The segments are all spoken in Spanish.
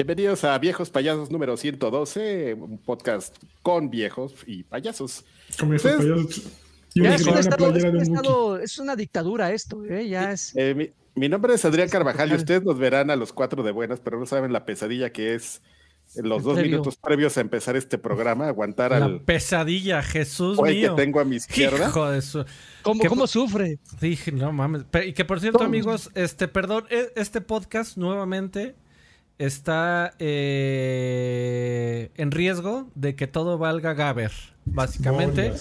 Bienvenidos a Viejos Payasos número 112, un podcast con viejos y payasos. Con viejos payasos. es, una dictadura esto, ¿eh? Ya es... Eh, mi, nombre es Adrián Carvajal y ustedes nos verán a los cuatro de buenas, pero no saben la pesadilla que es los dos minutos previos a empezar este programa, aguantar la al... pesadilla, Jesús mío. que tengo a mi izquierda. Hijo de ¿Cómo, sufre? Dije, no mames. Y que por cierto, amigos, este, perdón, e, este podcast nuevamente está eh, en riesgo de que todo valga Gaber, básicamente.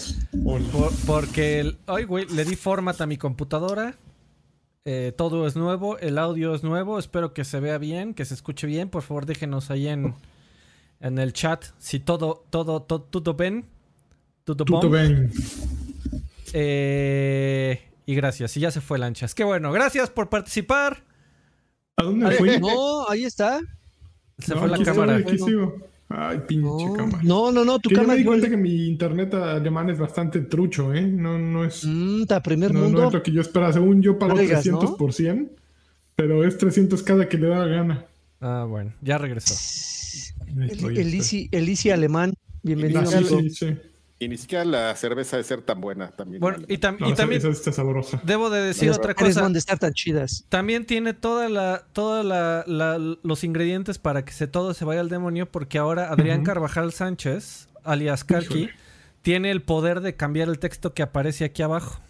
porque, ay, güey, le di format a mi computadora. Eh, todo es nuevo, el audio es nuevo. Espero que se vea bien, que se escuche bien. Por favor, déjenos ahí en, en el chat si todo, todo, todo, todo ven. Todo, ven. Eh, y gracias. Y ya se fue lanchas. Qué bueno. Gracias por participar. ¿A dónde fue? No, ahí está. Se fue la cámara. aquí sigo. Ay, pinche cámara. No, no, no, tu cámara. me di cuenta que mi internet alemán es bastante trucho, ¿eh? No, no es. Mm, primer no, mundo. No es lo que yo esperaba. Según yo pago 300 por 100, pero es 300 cada que le da la gana. Ah, bueno, ya regresó. El, el, Easy, alemán. Bienvenido. Ah, sí, sí. Y ni siquiera la cerveza de ser tan buena también. Bueno, y, también. Está sabrosa. Debo de decir otra cosa. de estar tan chidas. También tiene toda la, toda la, los ingredientes para que se, todo se vaya al demonio, porque ahora Adrián Carvajal Sánchez, alias Kalki, tiene el poder de cambiar el texto que aparece aquí abajo.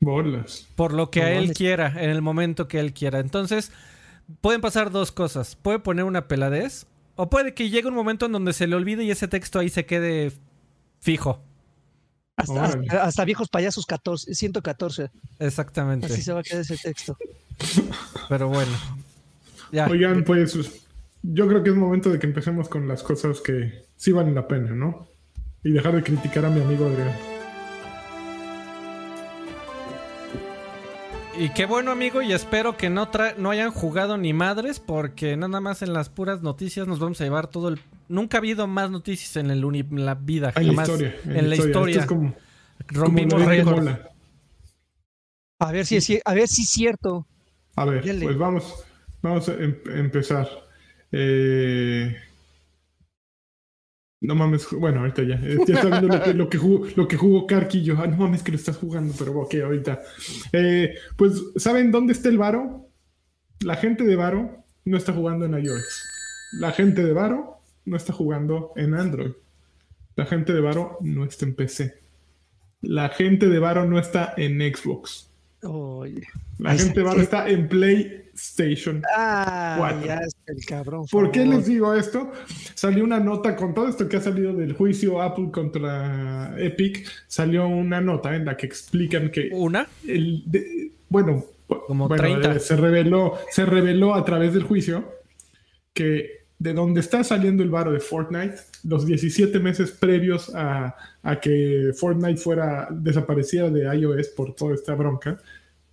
Bolas. Por lo que a él quiera, en el momento que él quiera. Entonces, pueden pasar dos cosas. Puede poner una peladez, o puede que llegue un momento en donde se le olvide y ese texto ahí se quede Fijo. Hasta, viejos payasos 14, 114. Exactamente. Así se va a quedar ese texto. Pero bueno. Oigan, pues yo creo que es momento de que empecemos con las cosas que sí valen la pena, ¿no? Y dejar de criticar a mi amigo Adrián. Y qué bueno, amigo, y espero que no, no hayan jugado ni madres, porque nada más en las puras noticias nos vamos a llevar todo el... Nunca ha habido más noticias en, el la vida, en la historia. En, la historia. Rompimos récord. A ver si es, a ver si es cierto. A ver, pues vamos, vamos a em-, empezar. Eh... No mames, bueno, ahorita ya. Eh, ya está viendo lo que, jugó, lo que jugó Karki yo. Ah, no mames que lo estás jugando, pero ok, ahorita. Eh, pues, ¿saben dónde está el Varo? La gente de Varo no está jugando en iOS. La gente de Varo no está jugando en Android. La gente de Varo no está en PC. La gente de Varo no está en Xbox. La gente de Varo está en Play Station ah, Ya es el cabrón. ¿Por qué les digo esto? Salió una nota con todo esto que ha salido del juicio Apple contra Epic. Salió una nota en la que explican que. ¿Una? El bueno, como 30. Eh, se reveló, se reveló a través del juicio que de donde está saliendo el varo de Fortnite, los 17 meses previos a, a que Fortnite fuera desapareciera de iOS por toda esta bronca,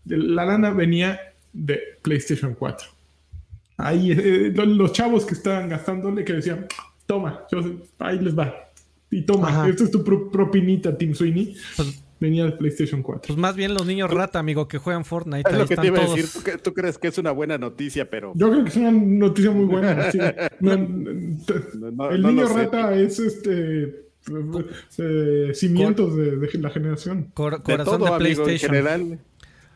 la lana venía de PlayStation 4. Ahí eh, los chavos que estaban gastándole que decían, toma, ahí les va. Y toma, esto es tu propinita, Tim Sweeney. Pues, venía de PlayStation 4. Pues más bien los niños rata, amigo, que juegan Fortnite. Es lo que te iba a decir. ¿Tú, crees que es una buena noticia, pero. Yo creo que es una noticia muy buena. el niño rata es este. Eh, cimientos de, la generación. corazón de, PlayStation. en general.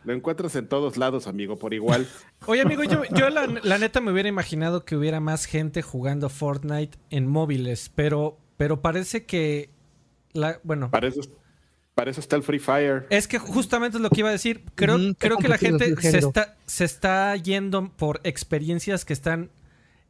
Lo encuentras en todos lados, amigo, por igual. Oye, amigo, yo, yo la, neta me hubiera imaginado que hubiera más gente jugando Fortnite en móviles, pero, pero parece que. La, bueno. Para eso, para eso está el Free Fire. Es que justamente es lo que iba a decir. Creo, creo que la gente se está, se está yendo por experiencias que están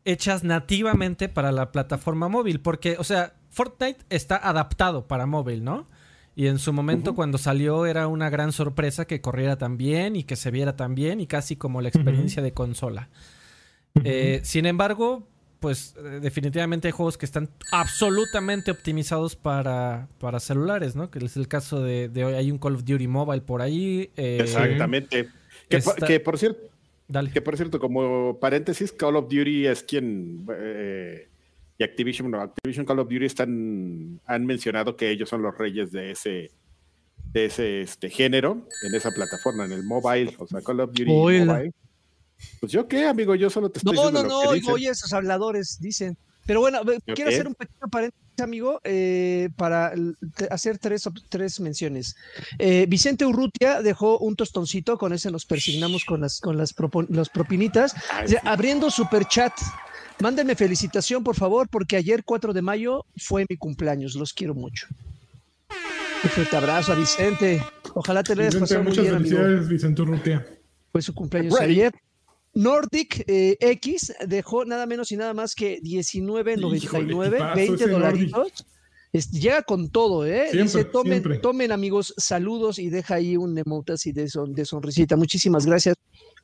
hechas nativamente para la plataforma móvil. Porque, o sea, Fortnite está adaptado para móvil, ¿no? Y en su momento cuando salió era una gran sorpresa que corriera tan bien y que se viera tan bien y casi como la experiencia de consola. Eh, sin embargo, pues eh, definitivamente hay juegos que están absolutamente optimizados para, para celulares, ¿no? Que es el caso de, hoy. Hay un Call of Duty Mobile por ahí. Eh, Exactamente. Que, por cierto, que por cierto, como paréntesis, Call of Duty es quien y Activision, no, Activision Call of Duty están, han mencionado que ellos son los reyes de ese, de ese este, género en esa plataforma, en el mobile, o sea, Call of Duty Mobile. Pues yo qué, amigo, yo solo te estoy No, no, no, oigo, oye, esos habladores dicen. Pero bueno, quiero hacer un pequeño paréntesis, amigo, eh, para hacer tres, tres menciones. Eh, Vicente Urrutia dejó un tostoncito, con ese nos persignamos con las, con las, propinitas, abriendo super chat. Mándenme felicitación, por favor, porque ayer 4 de mayo fue mi cumpleaños. Los quiero mucho. Un fuerte abrazo a Vicente. Ojalá te le hayas pasado muy bien, amigo. Vicente Urrutia. Fue su cumpleaños ayer. Nordic eh, X dejó nada menos y nada más que 19.99, 20 dolaritos. Llega con todo, ¿eh? Dice, tomen, tomen amigos, saludos y deja ahí un emote así de, de sonrisita. Muchísimas gracias.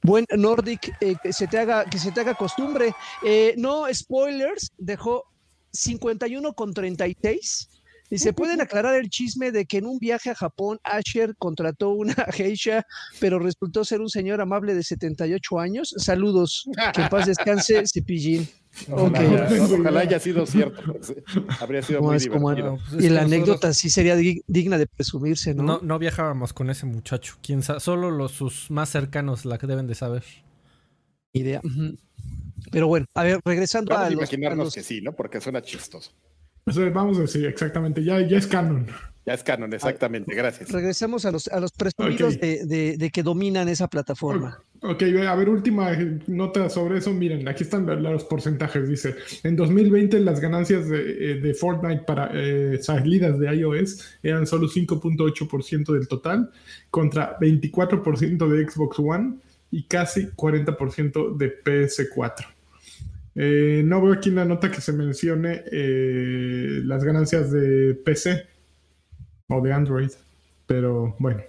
Buen Nordic, eh, que, se te haga, que se te haga costumbre. Eh, no spoilers, dejó 51 con 36 y se pueden aclarar el chisme de que en un viaje a Japón, Asher contrató una geisha, pero resultó ser un señor amable de 78 años. Saludos, que en paz descanse, Cepillín. Ojalá, haya sido cierto. Habría sido muy divertido. Pues y la anécdota sí sería digna de presumirse, ¿no? ¿no? viajábamos con ese muchacho. Quién solo los sus más cercanos la que deben de saber. Idea. Pero bueno, a ver, regresando a, los, imaginarnos que sí, ¿no? Porque suena chistoso vamos a decir, exactamente, ya, ya es canon. Ya es canon, exactamente, gracias. Regresemos a los, a los presumidos de, que dominan esa plataforma. Ok, a ver, última nota sobre eso. Miren, aquí están los porcentajes. Dice, en 2020 las ganancias de, eh, Fortnite para eh, salidas de iOS eran solo 5.8% del total, contra 24% de Xbox One y casi 40% de PS4. Eh, no veo aquí en la nota que se mencione eh, las ganancias de PC o de Android, pero bueno.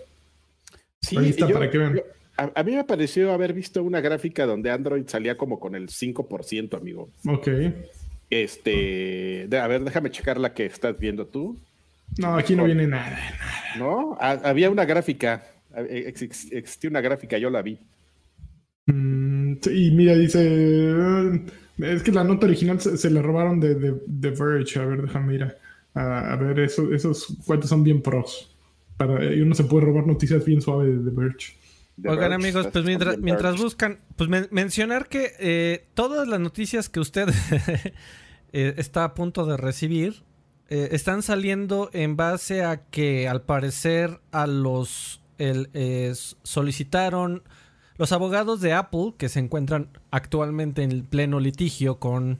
Sí, ahí está para que vean. a, mí me pareció haber visto una gráfica donde Android salía como con el 5%, amigo. Ok. Este, a ver, déjame checar la que estás viendo tú. No, aquí no viene nada. ¿No? había una gráfica, existía una gráfica, yo la vi. Mm, y mira, dice es que la nota original se, la robaron de, de, Verge. A ver, déjame ir a, ver eso, esos cuentos son bien pros. Para, y uno se puede robar noticias bien suaves de The Verge. Oigan amigos, pues mientras, buscan, pues mencionar que eh, todas las noticias que usted eh, está a punto de recibir eh, están saliendo en base a que al parecer a los el, solicitaron los abogados de Apple, que se encuentran actualmente en pleno litigio con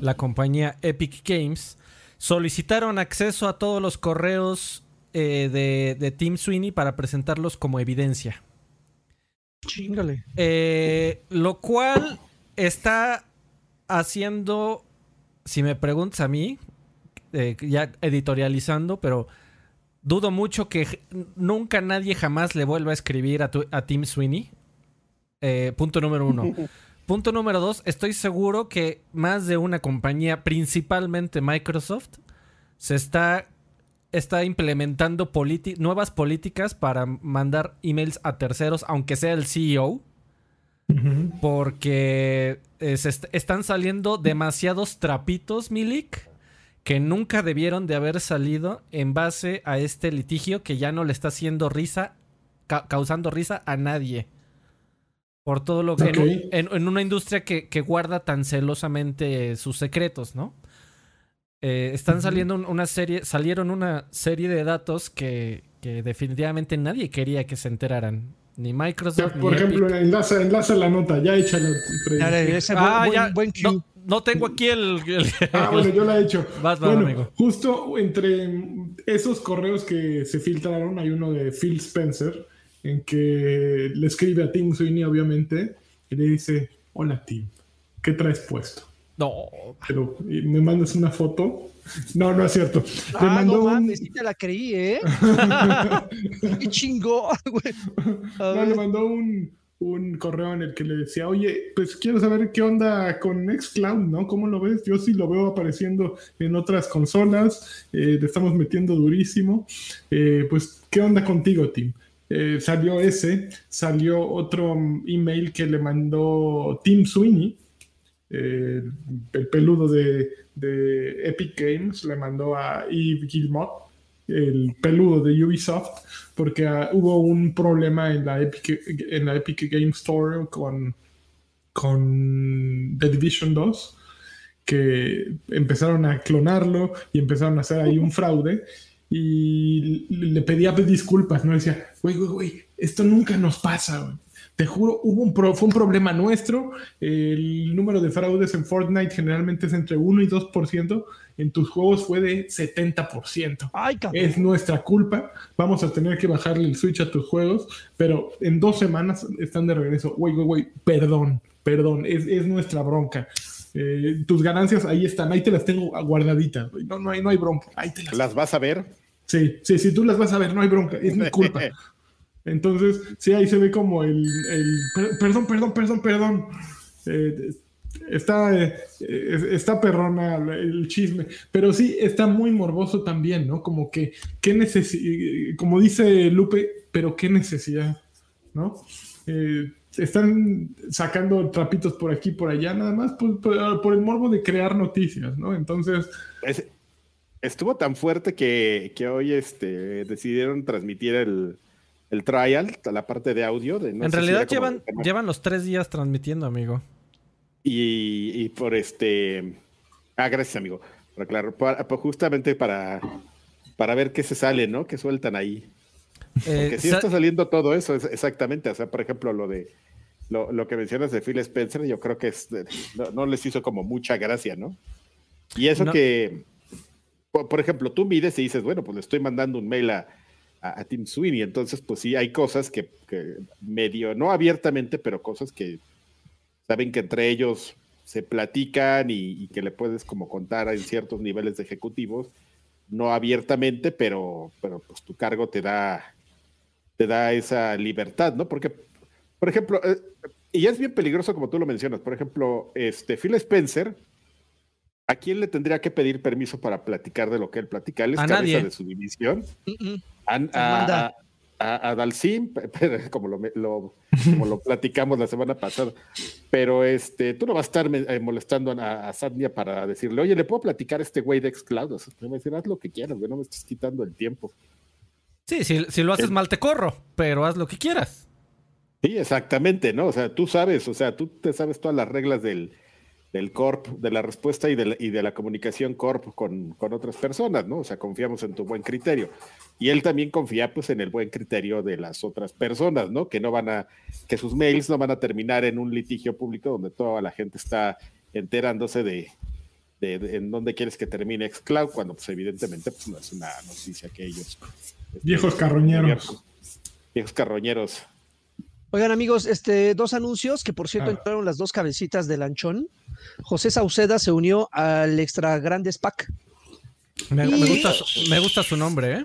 la compañía Epic Games, solicitaron acceso a todos los correos eh, de, Tim Sweeney para presentarlos como evidencia. Chingale. Eh, lo cual está haciendo, si me preguntas a mí, eh, ya editorializando, pero dudo mucho que nunca nadie jamás le vuelva a escribir a, a Tim Sweeney. Punto número uno. punto número dos, estoy seguro que más de una compañía, principalmente Microsoft, se está, está implementando nuevas políticas para mandar emails a terceros, aunque sea el CEO. Porque están saliendo demasiados trapitos, Milik, que nunca debieron de haber salido en base a este litigio que ya no le está haciendo risa, causando risa a nadie. Por todo lo que. En, una industria que, guarda tan celosamente sus secretos, ¿no? Eh, están saliendo una serie. Salieron una serie de datos que, definitivamente nadie quería que se enteraran. Ni Microsoft. por ejemplo, enlaza, enlaza, la nota, ya échala. ah, ya. no, tengo aquí el. ah, bueno, yo la he hecho. bueno, Justo entre esos correos que se filtraron, hay uno de Phil Spencer en que le escribe a Tim Sweeney, obviamente, y le dice, hola Tim, ¿qué traes puesto? No. Pero me mandas una foto. No, no es cierto. ah, no mames, sí te la creí, ¿eh? Qué chingón, güey. No, le mandó un, un, correo en el que le decía, oye, pues quiero saber qué onda con Nextcloud, ¿no? ¿Cómo lo ves? Yo sí lo veo apareciendo en otras consolas, eh, le estamos metiendo durísimo. Eh, pues, ¿qué onda contigo, Tim? Eh, salió ese, salió otro email que le mandó Tim Sweeney, eh, el peludo de, Epic Games, le mandó a Yves Guillemot, el peludo de Ubisoft, porque ah, hubo un problema en la, Epic, en la Epic Game Store con con The Division 2, que empezaron a clonarlo y empezaron a hacer ahí un fraude y le pedía disculpas, ¿no? Decía, güey, güey, güey, esto nunca nos pasa, güey. Te juro, hubo un fue un problema nuestro. El número de fraudes en Fortnite generalmente es entre 1 y 2%. En tus juegos fue de 70%. Ay, es nuestra culpa. Vamos a tener que bajarle el switch a tus juegos. Pero en dos semanas están de regreso. Güey, güey, güey, perdón, perdón. Es, es nuestra bronca. Eh, tus ganancias ahí están. Ahí te las tengo guardaditas. No, no, hay, no hay bronca. Ahí te las... ¿Las vas a ver? Sí, sí, sí, tú las vas a ver. No hay bronca. Es mi culpa. Entonces, sí, ahí se ve como el, perdón, perdón, perdón, perdón. Eh, está, eh, está perrona el chisme, pero sí está muy morboso también, ¿no? Como que, ¿qué necesidad? Como dice Lupe, pero qué necesidad, ¿no? Eh, están sacando trapitos por aquí, por allá, nada más por, el morbo de crear noticias, ¿no? Entonces... estuvo tan fuerte que, que hoy este, decidieron transmitir el, el trial, la parte de audio. De, en realidad llevan, llevan los tres días transmitiendo, amigo. Y, por este. Ah, gracias, amigo. Pero claro, justamente para, para ver qué se sale, ¿no? Que sueltan ahí. Eh, Porque sí está saliendo todo eso, exactamente. O sea, por ejemplo, lo de lo, que mencionas de Phil Spencer, yo creo que es, no, les hizo como mucha gracia, ¿no? Y eso que, por, ejemplo, tú mides y dices, bueno, pues le estoy mandando un mail a, a, Tim Sweeney. Entonces, pues sí, hay cosas que, medio, no abiertamente, pero cosas que saben que entre ellos se platican y, que le puedes como contar en ciertos niveles de ejecutivos, no abiertamente, pero, pero pues tu cargo te da, te da esa libertad, ¿no? Porque, por ejemplo, eh, y es bien peligroso como tú lo mencionas, por ejemplo, este Phil Spencer, ¿a quién le tendría que pedir permiso para platicar de lo que él platica? Él es cabeza de su división a, a, Dalsim, como lo, como lo platicamos la semana pasada, pero este, tú no vas a estar eh, molestando a, a para decirle, oye, ¿le puedo platicar a este güey de Xcloud? O sea, me decir, haz lo que quieras, güey, no me estés quitando el tiempo. Sí, si, si lo haces mal te corro, pero haz lo que quieras. Sí, exactamente, ¿no? O sea, tú sabes, o sea, tú te sabes todas las reglas del, del corp, de la respuesta y de la, y de la comunicación corp con, con, otras personas, ¿no? O sea, confiamos en tu buen criterio. Y él también confía pues en el buen criterio de las otras personas, ¿no? Que no van a, que sus mails no van a terminar en un litigio público donde toda la gente está enterándose de, de, en dónde quieres que termine Xcloud, cuando pues evidentemente pues no es una noticia que ellos... Viejos carroñeros. Viejos carroñeros. Oigan, amigos, este, dos anuncios que por cierto ah. entraron las dos cabecitas de lanchón. José Sauceda se unió al Extra Grandes Pack. Me, gusta, me gusta su nombre, ¿eh?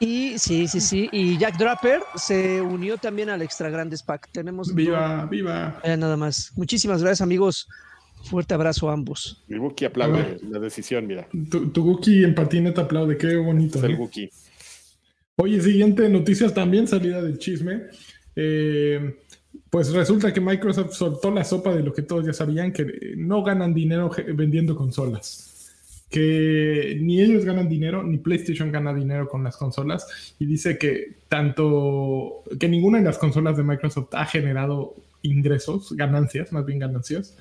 Y sí, sí, sí. Y Jack Draper se unió también al Extra Grandes Pack. Tenemos. Viva, viva. nada más. Muchísimas gracias, amigos. Fuerte abrazo a ambos. El Buki aplaude la decisión, mira. Tu, tu Buki en patineta aplaude, qué bonito. el ¿eh? Buki. Oye, siguiente noticias también, salida del chisme. Eh, pues resulta que Microsoft soltó la sopa de lo que todos ya sabían, que no ganan dinero vendiendo consolas. Que ni ellos ganan dinero, ni PlayStation gana dinero con las consolas. Y dice que tanto, que ninguna de las consolas de Microsoft ha generado ingresos, ganancias, más bien ganancias.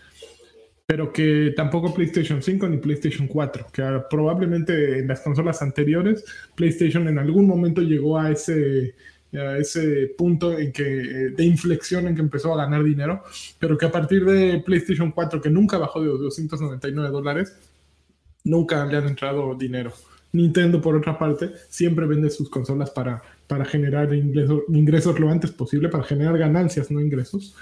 Pero que tampoco PlayStation 5 ni PlayStation 4. Que probablemente en las consolas anteriores, PlayStation en algún momento llegó a ese a ese punto en que, eh, de inflexión en que empezó a ganar dinero, pero que a partir de PlayStation 4, que nunca bajó de 299 dólares, nunca le han entrado dinero. Nintendo, por otra parte, siempre vende sus consolas para, para generar ingresos, ingresos lo antes posible, para generar ganancias, no ingresos.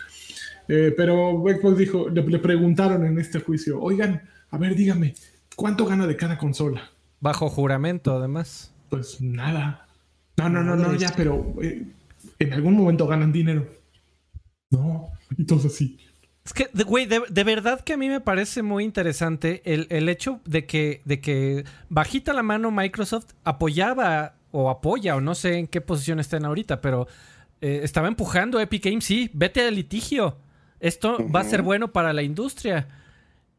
Eh, pero Xbox dijo, le, le preguntaron en este juicio, oigan, a ver, dígame, ¿cuánto gana de cada consola? Bajo juramento, además. Pues nada. No, no, no, no, ya, pero eh, en algún momento ganan dinero. No, y todo así. Es que, güey, de, verdad que a mí me parece muy interesante el, hecho de que, de que bajita la mano Microsoft apoyaba o apoya, o no sé en qué posición estén ahorita, pero eh, estaba empujando Epic Games, sí, vete al litigio. Esto va a ser bueno para la industria.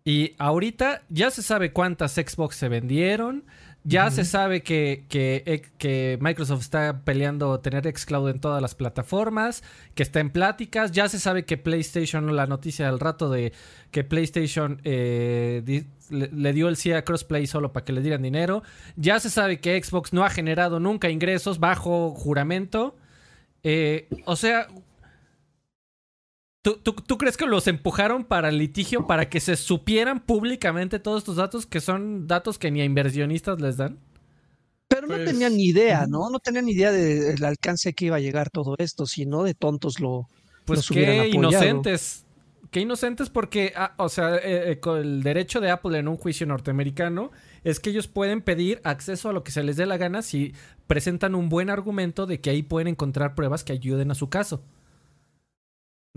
Y ahorita ya se sabe cuántas Xbox se vendieron, Ya se sabe que, que, que, Microsoft está peleando tener xCloud en todas las plataformas, que está en pláticas. Ya se sabe que PlayStation, la noticia del rato de que PlayStation eh, le, dio el sí a Crossplay solo para que le dieran dinero. Ya se sabe que Xbox no ha generado nunca ingresos bajo juramento. Eh, o sea, ¿Tú, crees que los empujaron para el litigio para que se supieran públicamente todos estos datos que son datos que ni a inversionistas les dan? Pero no pues, tenían ni idea, ¿no? No tenían ni idea del alcance que iba a llegar todo esto, sino de tontos lo. Pues qué inocentes. Qué inocentes porque, ah, o sea, eh, eh, con el derecho de Apple en un juicio norteamericano es que ellos pueden pedir acceso a lo que se les dé la gana si presentan un buen argumento de que ahí pueden encontrar pruebas que ayuden a su caso.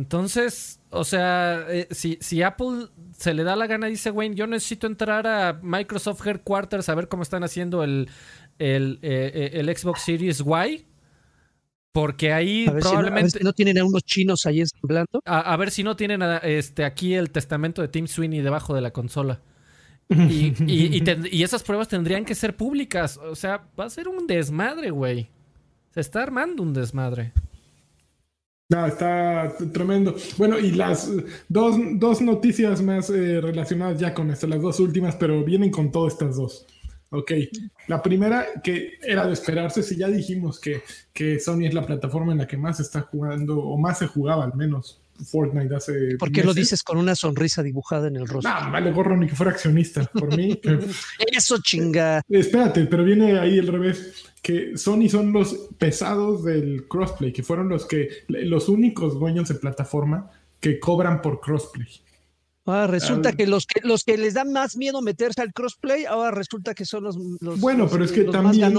Entonces, o sea, eh, si, si, Apple se le da la gana, dice Wayne, yo necesito entrar a Microsoft Headquarters a ver cómo están haciendo el, el, eh, eh, Xbox Series Y. Porque ahí probablemente. Si no, tienen a unos chinos ahí ensamblando. A, ver si no tienen este, aquí el testamento de Tim Sweeney debajo de la consola. Y, y esas pruebas tendrían que ser públicas. O sea, va a ser un desmadre, güey. Se está armando un desmadre. No, está tremendo. Bueno, y las dos, dos noticias más eh, relacionadas ya con esto, las dos últimas, pero vienen con todas estas dos. Ok, la primera que era de esperarse, si ya dijimos que, que Sony es la plataforma en la que más está jugando, o más se jugaba al menos, Fortnite hace. ¿Por qué lo dices con una sonrisa dibujada en el rostro? No, vale gorro ni que fuera accionista. Por mí. Eso chinga. Espérate, pero viene ahí el revés. Que Sony son los pesados del crossplay, que fueron los que los únicos dueños de plataforma que cobran por crossplay. Ah, resulta que los que los que les da más miedo meterse al crossplay, ahora resulta que son los, bueno, pero es que también,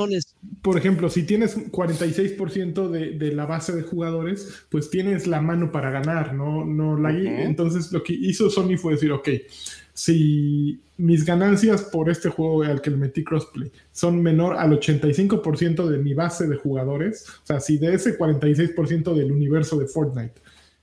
por ejemplo, si tienes 46% de, de la base de jugadores, pues tienes la mano para ganar, no, no la Entonces lo que hizo Sony fue decir, ok, si mis ganancias por este juego al que le metí crossplay son menor al 85% de mi base de jugadores, o sea, si de ese 46% del universo de Fortnite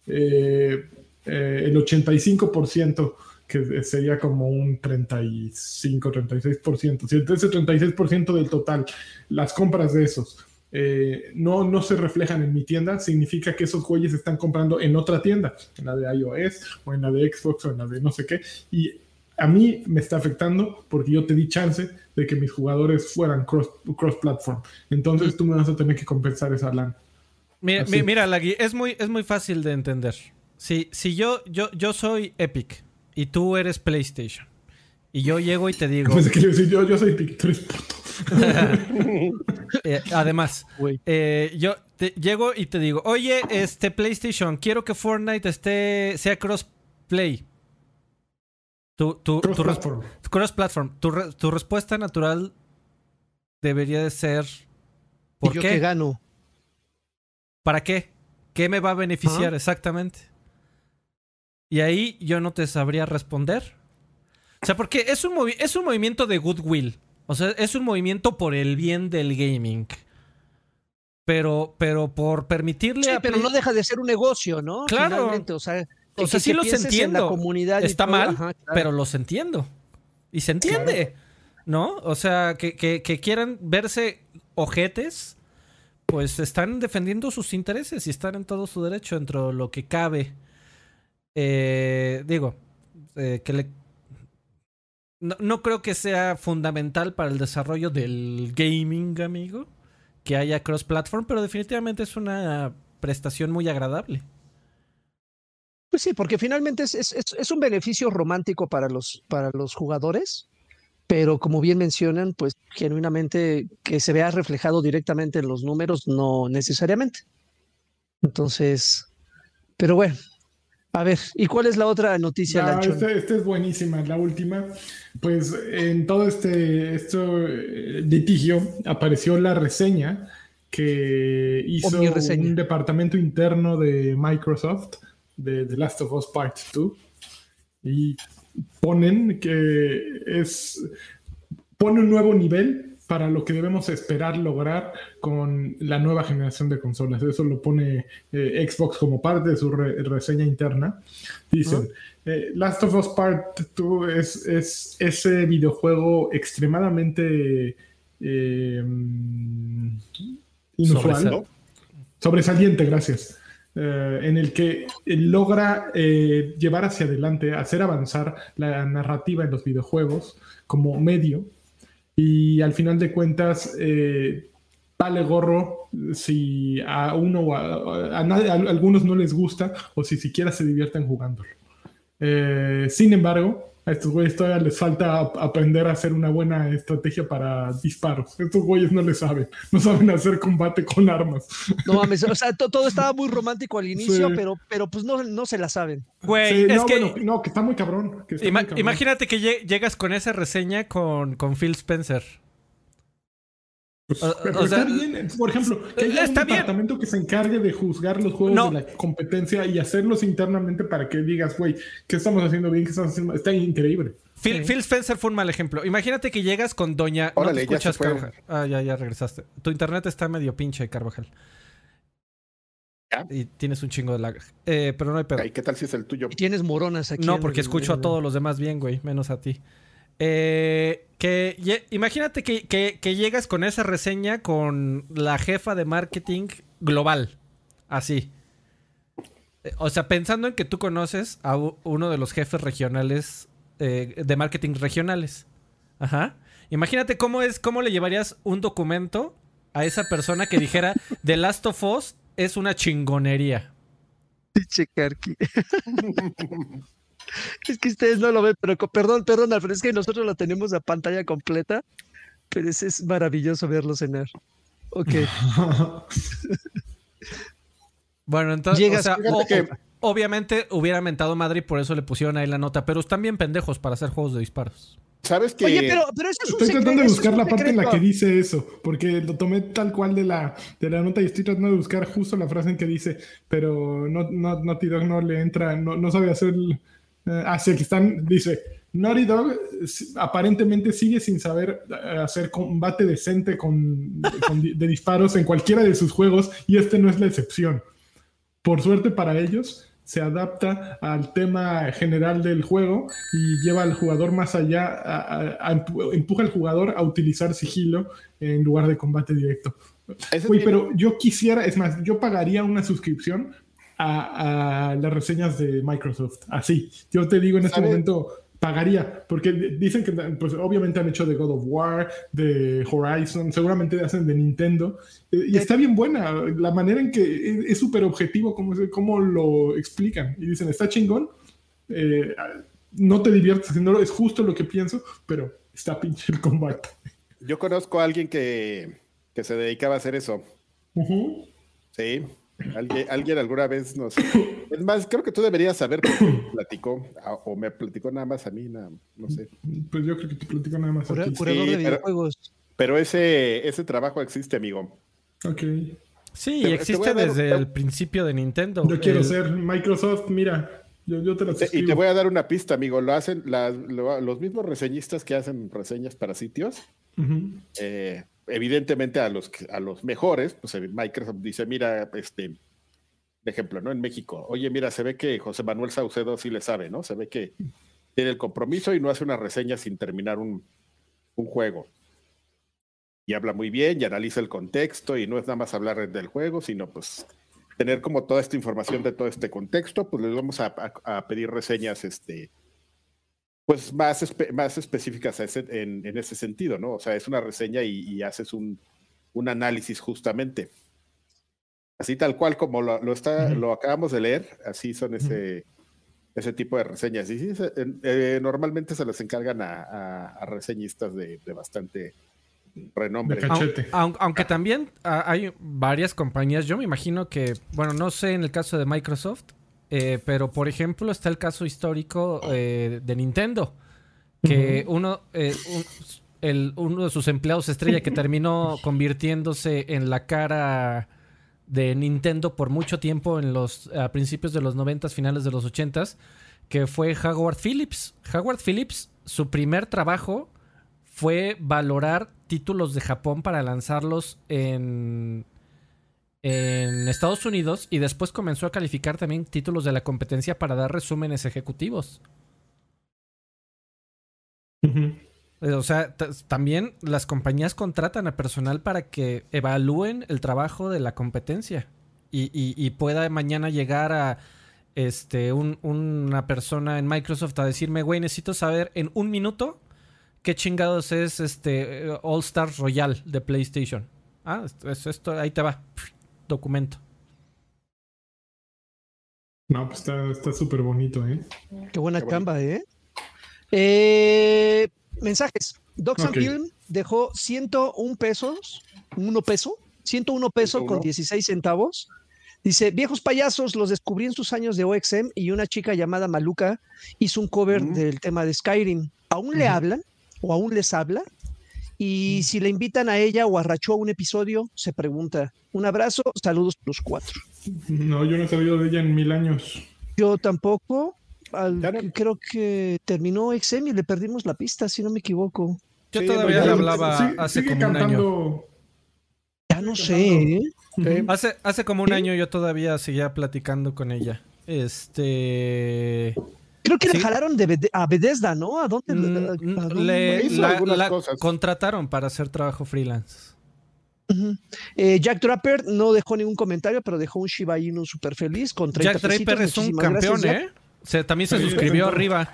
eh, eh, el 85%, que sería como un 35, 36%. Si ese 36% del total, las compras de esos, eh, no, no se reflejan en mi tienda, significa que esos güeyes están comprando en otra tienda, en la de iOS o en la de Xbox o en la de no sé qué. Y a mí me está afectando porque yo te di chance de que mis jugadores fueran cross-platform. Entonces tú me vas a tener que compensar esa lana. Mira, mira Lagui, es muy, es muy fácil de entender. Si, si yo, yo, yo soy Epic y tú eres PlayStation y yo llego y te digo. Pues que yo, yo, soy Epic, tú eres puto. Eh, además, eh, yo te, llego y te digo, oye, este PlayStation, quiero que Fortnite esté, sea crossplay. Tu, tu, cross, platform. cross platform. Tu, respuesta natural debería de ser. ¿Por yo qué? gano? ¿Para qué? ¿Qué me va a beneficiar exactamente? Y ahí yo no te sabría responder. O sea, porque es un, es un movimiento de goodwill. O sea, es un movimiento por el bien del gaming. Pero, pero por permitirle. Sí, pero no deja de ser un negocio, ¿no? Claro. o sea, o sea sí los entiendo. comunidad Está mal, pero los entiendo. Y se entiende. ¿No? O sea, que, que, que quieran verse ojetes, pues están defendiendo sus intereses y están en todo su derecho dentro de lo que cabe. Eh, digo, eh, que le... No, creo que sea fundamental para el desarrollo del gaming, amigo, que haya cross-platform, pero definitivamente es una prestación muy agradable. Pues sí, porque finalmente es, es, un beneficio romántico para los, para los jugadores, pero como bien mencionan, pues genuinamente que se vea reflejado directamente en los números, no necesariamente. Entonces, pero bueno, a ver, ¿y cuál es la otra noticia, esta, es buenísima, la última. Pues en todo este, este litigio apareció la reseña que hizo un departamento interno de Microsoft de The Last of Us Part 2 y ponen que es pone un nuevo nivel para lo que debemos esperar lograr con la nueva generación de consolas. Eso lo pone eh, Xbox como parte de su reseña interna. Dicen, eh, Last of Us Part 2 es, es ese videojuego extremadamente eh, inusual. Sobresaliente, gracias. Eh, en el que logra eh, llevar hacia adelante, hacer avanzar la narrativa en los videojuegos como medio y al final de cuentas eh, vale gorro si a uno o a, algunos no les gusta o si siquiera se divierten jugando. sin embargo, a estos güeyes todavía les falta aprender a hacer una buena estrategia para disparos. Estos güeyes no le saben, no saben hacer combate con armas. No mames, o sea, todo estaba muy romántico al inicio, pero, pero pues no, no se la saben. Güey, es no, que... no, que está muy cabrón. Imagínate que llegas con esa reseña con, con Phil Spencer. Pues, pero está bien, por ejemplo, que haya un departamento que se encargue de juzgar los juegos de la competencia y hacerlos internamente para que digas, güey, ¿qué estamos haciendo bien? ¿Qué estamos haciendo? Está increíble. Phil, Spencer fue un mal ejemplo. Imagínate que llegas con Doña. no te escuchas, Carvajal. Ah, ya, ya regresaste. Tu internet está medio pinche, Carvajal. Y tienes un chingo de lag. Eh, pero no hay pedo. ¿Qué tal si es el tuyo? Tienes moronas aquí. No, porque escucho a todos los demás bien, güey, menos a ti. Eh, que imagínate que, llegas con esa reseña con la jefa de marketing global. Así. Eh, o sea, pensando en que tú conoces a uno de los jefes regionales eh, de marketing regionales. Ajá. Imagínate cómo es, cómo le llevarías un documento a esa persona que dijera The Last of Us es una chingonería. Es que ustedes no lo ven, pero perdón, perdón, Alfred, es que nosotros lo tenemos a pantalla completa, pero es, es maravilloso verlo cenar. Ok. bueno, entonces, obviamente hubiera mentado madre y por eso le pusieron ahí la nota, pero están bien pendejos para hacer juegos de disparos. ¿Sabes que Oye, pero, pero eso es Estoy tratando de buscar la parte en la que dice eso, porque lo tomé tal cual de la, de la nota y estoy tratando de buscar justo la frase en que dice, pero no, no, Naughty Dog no le entra, no, no sabe hacer así que están, dice, Naughty Dog aparentemente sigue sin saber eh, hacer combate decente con, de disparos en cualquiera de sus juegos y este no es la excepción. Por suerte para ellos, se adapta al tema general del juego y lleva al jugador más allá, empuja al jugador a utilizar sigilo en lugar de combate directo. Uy, pero yo quisiera, es más, yo pagaría una suscripción a, las reseñas de Microsoft. Así, yo te digo en este momento, pagaría, porque dicen que pues, obviamente han hecho de God of War, de Horizon, seguramente hacen de Nintendo, eh, y está bien buena la manera en que es súper objetivo cómo, cómo lo explican, y dicen, está chingón, eh, no te diviertes haciéndolo, es justo lo que pienso, pero está pinche el combate. Yo conozco a alguien que, que se dedicaba a hacer eso. Sí, Alguien, alguien alguna vez nos. Es más, creo que tú deberías saber porque me platicó, o me platicó nada más a mí, no sé. Pues yo creo que te platicó nada más a ti. pero, pero, ese, ese trabajo existe, amigo. Ok. Sí, existe desde el principio de Nintendo. Yo quiero ser Microsoft, mira. Yo, te lo Y te voy a dar una pista, amigo. Lo hacen los mismos reseñistas que hacen reseñas para sitios. eh, evidentemente a los, a los mejores, pues eh, Microsoft dice, mira, este, de ejemplo, ¿no? En México, oye, mira, se ve que José Manuel Saucedo sí le sabe, ¿no? Se ve que tiene el compromiso y no hace una reseña sin terminar un, un juego. Y habla muy bien y analiza el contexto y no es nada más hablar del juego, sino pues tener como toda esta información de todo este contexto, pues les vamos a, a pedir reseñas, este, pues más, más específicas en, ese sentido, ¿no? O sea, es una reseña y, haces un, análisis justamente. Así tal cual como lo, está, lo acabamos de leer, así son ese, ese tipo de reseñas. Y sí, eh, normalmente se les encargan a, reseñistas de, bastante renombre. Aunque, también ah, hay varias compañías, yo me imagino que, bueno, no sé en el caso de Microsoft, eh, pero, por ejemplo, está el caso histórico eh, de Nintendo, que uno, eh, uno de sus empleados estrella que terminó convirtiéndose en la cara de Nintendo por mucho tiempo en los a principios de los 90, finales de los 80, que fue Howard Phillips. Howard Phillips, su primer trabajo fue valorar títulos de Japón para lanzarlos en en Estados Unidos y después comenzó a calificar también títulos de la competencia para dar resúmenes ejecutivos. Eh, o sea, también las compañías contratan a personal para que evalúen el trabajo de la competencia y, pueda mañana llegar a este una persona en Microsoft a decirme, güey, necesito saber en un minuto qué chingados es este All Stars Royal de PlayStation. Ah, esto, esto ahí te va. Documento. No, pues está súper bonito, ¿eh? Qué buena camba, ¿eh? ¿eh? Mensajes. Docs Film dejó 101 pesos, uno peso, 101 pesos con 16 centavos. Dice, viejos payasos, los descubrí en sus años de OXM y una chica llamada Maluca hizo un cover del tema de Skyrim. ¿Aún le hablan o aún les habla? Y si le invitan a ella o a Racho a un episodio, se pregunta. Un abrazo, saludos los cuatro. No, yo no he sabido de ella en mil años. Yo tampoco. creo que terminó XM y le perdimos la pista, si no me equivoco. Yo todavía le hablaba hace como un año. Ya no sé. ¿eh? Hace, hace como un año yo todavía seguía platicando con ella. Este. Creo que le jalaron de, a Bethesda, ¿no? ¿A dónde? Mm, le, la, contrataron para hacer trabajo freelance. Eh, Jack Draper no dejó ningún comentario, pero dejó un Shiba Inu súper feliz con 30 Jack Draper es un campeón, ¿eh? también se suscribió arriba.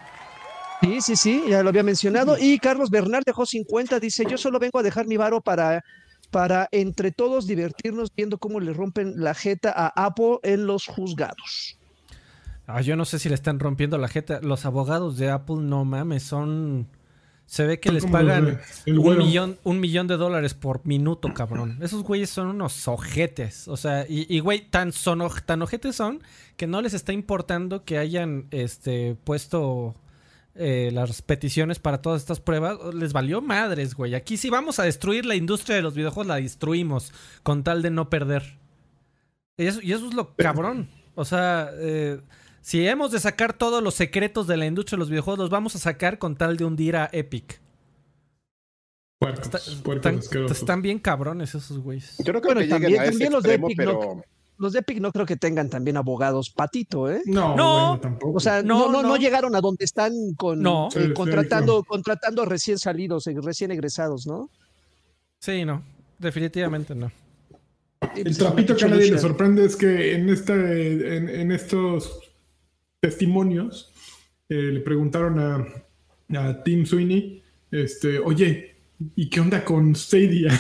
Sí, sí, sí, ya lo había mencionado. Y Carlos Bernard dejó 50, dice, yo solo vengo a dejar mi varo para, para entre todos divertirnos viendo cómo le rompen la jeta a Apple en los juzgados. Ah, yo no sé si le están rompiendo la jeta. Los abogados de Apple, no mames, son. Se ve que les pagan un millón, un millón de dólares por minuto, cabrón. Esos güeyes son unos ojetes. O sea, y, güey, tan, son, tan ojetes son que no les está importando que hayan este, puesto eh, las peticiones para todas estas pruebas. Les valió madres, güey. Aquí si vamos a destruir la industria de los videojuegos, la destruimos con tal de no perder. Y eso, y eso es lo cabrón. O sea, eh, si hemos de sacar todos los secretos de la industria de los videojuegos, los vamos a sacar con tal de hundir a Epic. están, bien cabrones esos güeyes. Yo creo que también, los de Epic no, los de Epic no creo que tengan también abogados patito, ¿eh? No, no, tampoco. O sea, no, no, no, llegaron a donde están con eh, contratando, contratando recién salidos, eh, recién egresados, ¿no? Sí, no, definitivamente no. El trapito que a nadie le sorprende es que en, este, en estos testimonios, eh, le preguntaron a, Tim Sweeney, este, oye, ¿y qué onda con Stadia?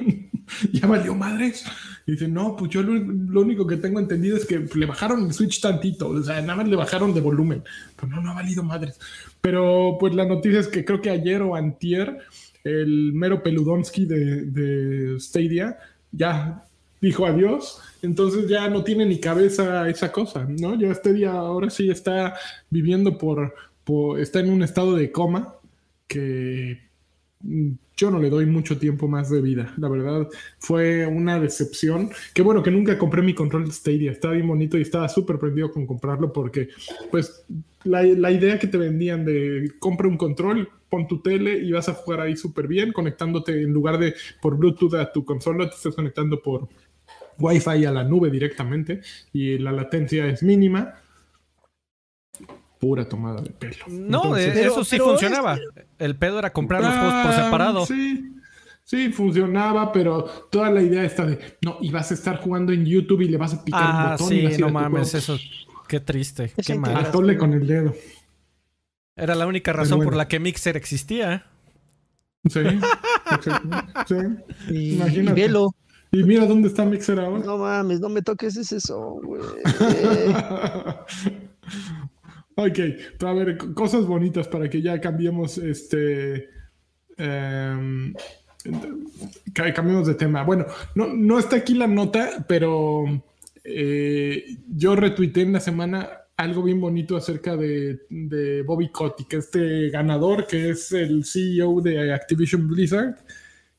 ¿Ya valió madres? Y dice, no, pues yo lo, único que tengo entendido es que le bajaron el Switch tantito, o sea, nada más le bajaron de volumen, pero no, no ha valido madres. Pero pues la noticia es que creo que ayer o antier, el mero Peludonsky de, de Stadia ya dijo adiós, entonces ya no tiene ni cabeza esa cosa, ¿no? Ya este día ahora sí está viviendo por, está en un estado de coma que mm, yo no le doy mucho tiempo más de vida. La verdad fue una decepción. Qué bueno que nunca compré mi control Stadia. Estaba bien bonito y estaba súper prendido con comprarlo porque, pues, la, la, idea que te vendían de compra un control, pon tu tele y vas a jugar ahí súper bien, conectándote en lugar de por Bluetooth a tu consola, te estás conectando por Wi-Fi a la nube directamente y la latencia es mínima. Pura tomada de pelo. No, eh, eso sí funcionaba. El pedo era comprar los juegos por ah, separado. Sí, sí, funcionaba, pero toda la idea está de, no, y vas a estar jugando en YouTube y le vas a picar un ah, botón. Sí, no mames, eso. Qué triste, qué mal. Atole con el dedo. Era la única razón por la que Mixer existía. Sí, sí. Y, Imagínate. Y mira dónde está Mixer ahora. No mames, no me toques ese eso, güey. ok, a ver, cosas bonitas para que ya cambiemos este. Em, cambiemos de tema. Bueno, no, no está aquí la nota, pero eh, yo retuiteé en la semana algo bien bonito acerca de, de Bobby Kotick, este ganador que es el CEO de Activision Blizzard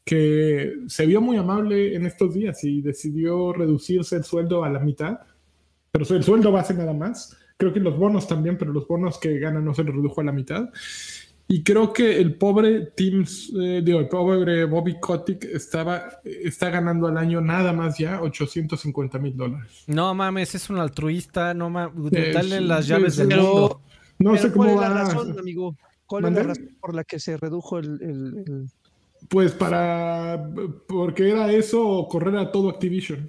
que se vio muy amable en estos días y decidió reducirse el sueldo a la mitad, pero el sueldo base nada más. Creo que los bonos también, pero los bonos que gana no se le redujo a la mitad. Y creo que el pobre Teams, eh, digo, el pobre Bobby Kotick estaba, está ganando al año nada más ya 850 mil dólares. No mames, es un altruista, no mames, dale las llaves del mundo. No sé cómo va. amigo? ¿Cuál es la razón por la que se redujo el, Pues para. Porque era eso correr a todo Activision.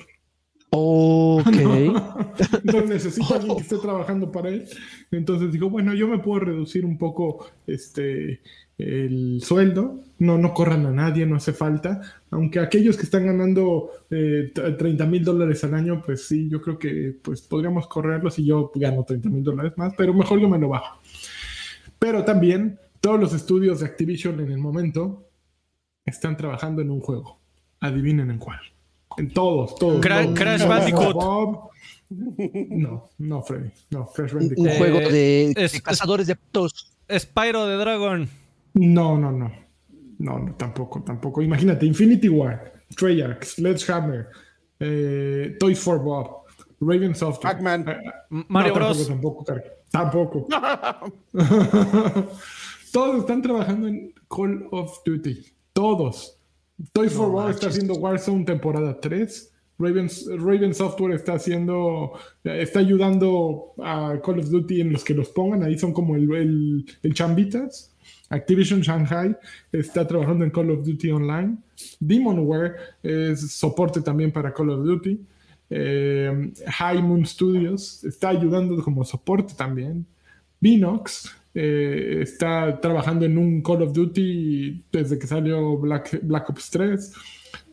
Ok. no, necesita alguien que esté trabajando para él. Entonces dijo, bueno, yo me puedo reducir un poco este el sueldo, no, no corran a nadie, no hace falta, aunque aquellos que están ganando 30 eh, mil dólares al año, pues sí, yo creo que pues podríamos correrlos y yo gano 30 mil dólares más, pero mejor yo me lo bajo. Pero también todos los estudios de Activision en el momento están trabajando en un juego. Adivinen en cuál. En todos, todos. Crash Bandicoot. No, no, Freddy. No, Crash Bandicoot. Un, juego de, cazadores de putos. Spyro de Dragon. No, no, no. No, no, tampoco, tampoco. Imagínate, Infinity War, Treyarch, Sledgehammer, eh, Toys for Bob, Raven Software. Pac-Man. Eh, Mario Bros. Tampoco, tampoco. Todos están trabajando en Call of Duty. Todos. Toys for Bob está haciendo Warzone temporada 3. Raven, Software está haciendo, está ayudando a Call of Duty en los que los pongan. Ahí son como el, el, el chambitas. Activision Shanghai está trabajando en Call of Duty Online. Demonware es soporte también para Call of Duty. Eh, High Moon Studios está ayudando como soporte también. Binox eh, está trabajando en un Call of Duty desde que salió Black, Black Ops 3.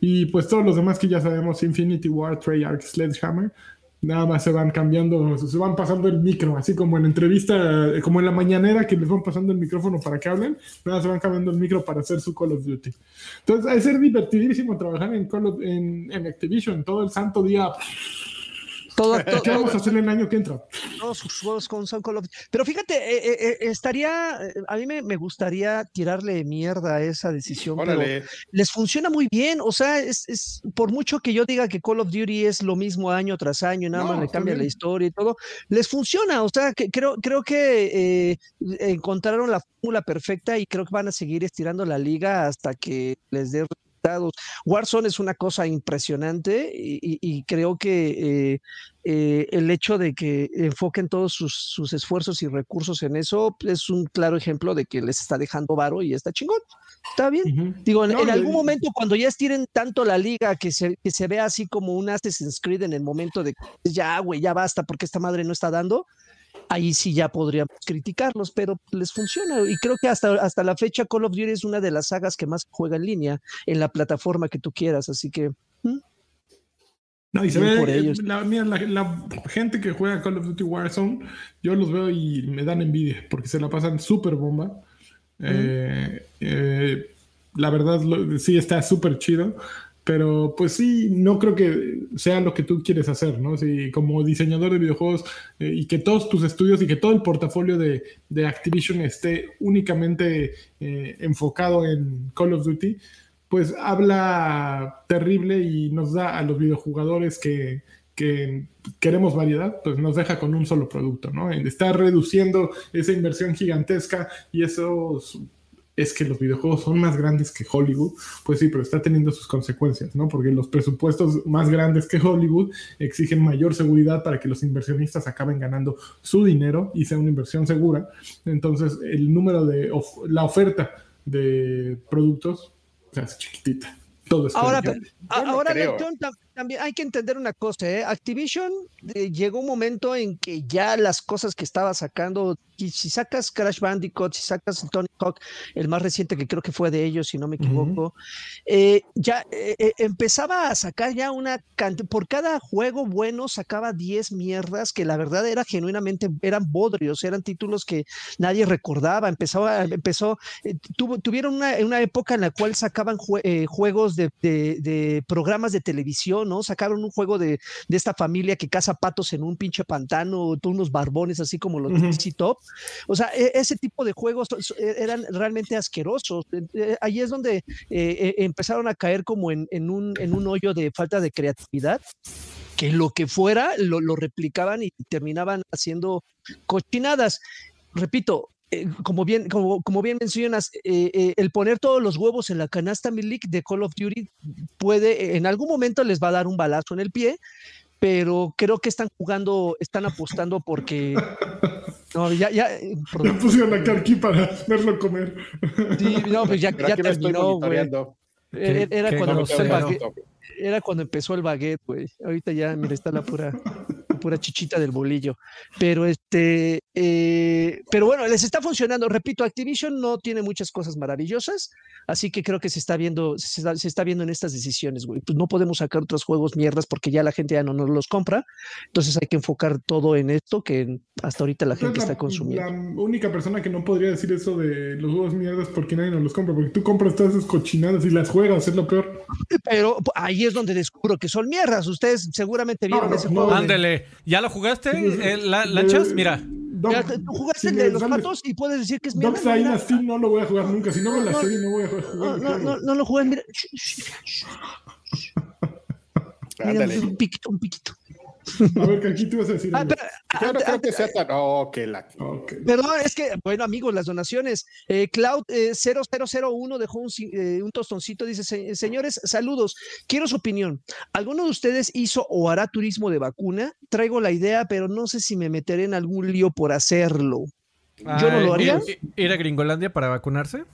Y pues todos los demás que ya sabemos, Infinity War, Treyarch, Sledgehammer, nada más se van cambiando, se van pasando el micro, así como en entrevista, como en la mañanera que les van pasando el micrófono para que hablen, nada se van cambiando el micro para hacer su Call of Duty. Entonces, es ser divertidísimo trabajar en, Call en, en Activision todo el santo día. ¿Qué vamos a hacer el año que entra? Todos sus juegos con Son Call of Pero fíjate, eh, eh, eh, estaría, a mí me, gustaría tirarle mierda a esa decisión. Pero les funciona muy bien. O sea, es, por mucho que yo diga que Call of Duty es lo mismo año tras año, nada más le cambia la historia y todo, les funciona. O sea, que creo, creo que encontraron la fórmula perfecta y creo que van a seguir estirando la liga hasta que les dé Warzone es una cosa impresionante y, creo que eh, eh, el hecho de que enfoquen todos sus, esfuerzos y recursos en eso es un claro ejemplo de que les está dejando varo y está chingón. Está bien. Digo, en, algún momento cuando ya estiren tanto la liga que se, que se vea así como un Assassin's Creed en el momento de ya, güey, ya basta porque esta madre no está dando, ahí sí ya podríamos criticarlos, pero les funciona. Y creo que hasta, hasta la fecha Call of Duty es una de las sagas que más juega en línea en la plataforma que tú quieras, así que... No, y se ve, eh, la, la, gente que juega Call of Duty Warzone, yo los veo y me dan envidia, porque se la pasan súper bomba. Eh, eh, la verdad, sí está súper chido. Pero pues sí, no creo que sea lo que tú quieres hacer, ¿no? Si como diseñador de videojuegos eh, y que todos tus estudios y que todo el portafolio de, Activision esté únicamente eh, enfocado en Call of Duty, pues habla terrible y nos da a los videojugadores que, que queremos variedad, pues nos deja con un solo producto, ¿no? Está reduciendo esa inversión gigantesca y esos es que los videojuegos son más grandes que Hollywood, pues sí, pero está teniendo sus consecuencias, ¿no? Porque los presupuestos más grandes que Hollywood exigen mayor seguridad para que los inversionistas acaben ganando su dinero y sea una inversión segura. Entonces, el número de la oferta de productos se hace chiquitita. Todo ahora, ahora también hay que entender una cosa, ¿eh? Activision eh, llegó un momento en que ya las cosas que estaba sacando, y si sacas Crash Bandicoot, si sacas Tony Hawk, el más reciente que creo que fue de ellos, si no me equivoco, eh, ya empezaba a sacar ya una cantidad, por cada juego bueno sacaba 10 mierdas que la verdad era genuinamente, eran bodrios, eran títulos que nadie recordaba, empezó, empezó tuvieron una, una, época en la cual sacaban juegos de, de programas de televisión, ¿no? Sacaron un juego de, esta familia que caza patos en un pinche pantano, unos barbones así como los de Top. O sea, e, ese tipo de juegos e, eran realmente asquerosos. E, ahí es donde eh, empezaron a caer como en, un, en un hoyo de falta de creatividad que lo que fuera lo, lo, replicaban y terminaban haciendo cochinadas. Repito, eh, como, bien, como, como bien mencionas, eh, eh, el poner todos los huevos en la canasta Milik de Call of Duty puede, en algún momento les va a dar un balazo en el pie, pero creo que están jugando, están apostando porque No, ya, ya. Me pusieron a Karki para verlo comer. Sí, no, pues ya, ya terminó, güey. Era, cuando empezó el baguette, era cuando empezó el baguette, güey. Ahorita ya, mira, está la pura, pura chichita del bolillo. Pero este, eh, pero bueno, les está funcionando. Repito, Activision no tiene muchas cosas maravillosas, así que creo que se está viendo, se está, viendo en estas decisiones, güey. Pues no podemos sacar otros juegos mierdas porque ya la gente ya no nos los compra. Entonces hay que enfocar todo en esto que hasta ahorita la gente está consumiendo. La única persona que no podría decir eso de los juegos mierdas porque nadie nos los compra, porque tú compras todas esas cochinadas y las juegas, es lo peor. Pero ahí es donde descubro que son mierdas. Ustedes seguramente vieron ese juego. Ándele. ¿Ya lo jugaste? Eh, ¿La, ¿Lanchas? Mira. tú jugaste el de los patos y puedes decir que es mierda. Dogs Dynasty no lo voy a jugar nunca. Si no veo la serie, no voy a jugar. No, no, no, lo jugué. Mira. mira un piquito, un piquito. A ver, aquí tú vas a decir. Ah, Yo no creo que sea tan. Oh, que la. Perdón, es que, bueno, amigos, las donaciones. Eh, Cloud 0001 eh, dejó un, eh, un tostoncito. Dice: Señores, saludos. Quiero su opinión. ¿Alguno de ustedes hizo o hará turismo de vacuna? Traigo la idea, pero no sé si me meteré en algún lío por hacerlo. Yo no lo haría. ¿Ir a Gringolandia para vacunarse?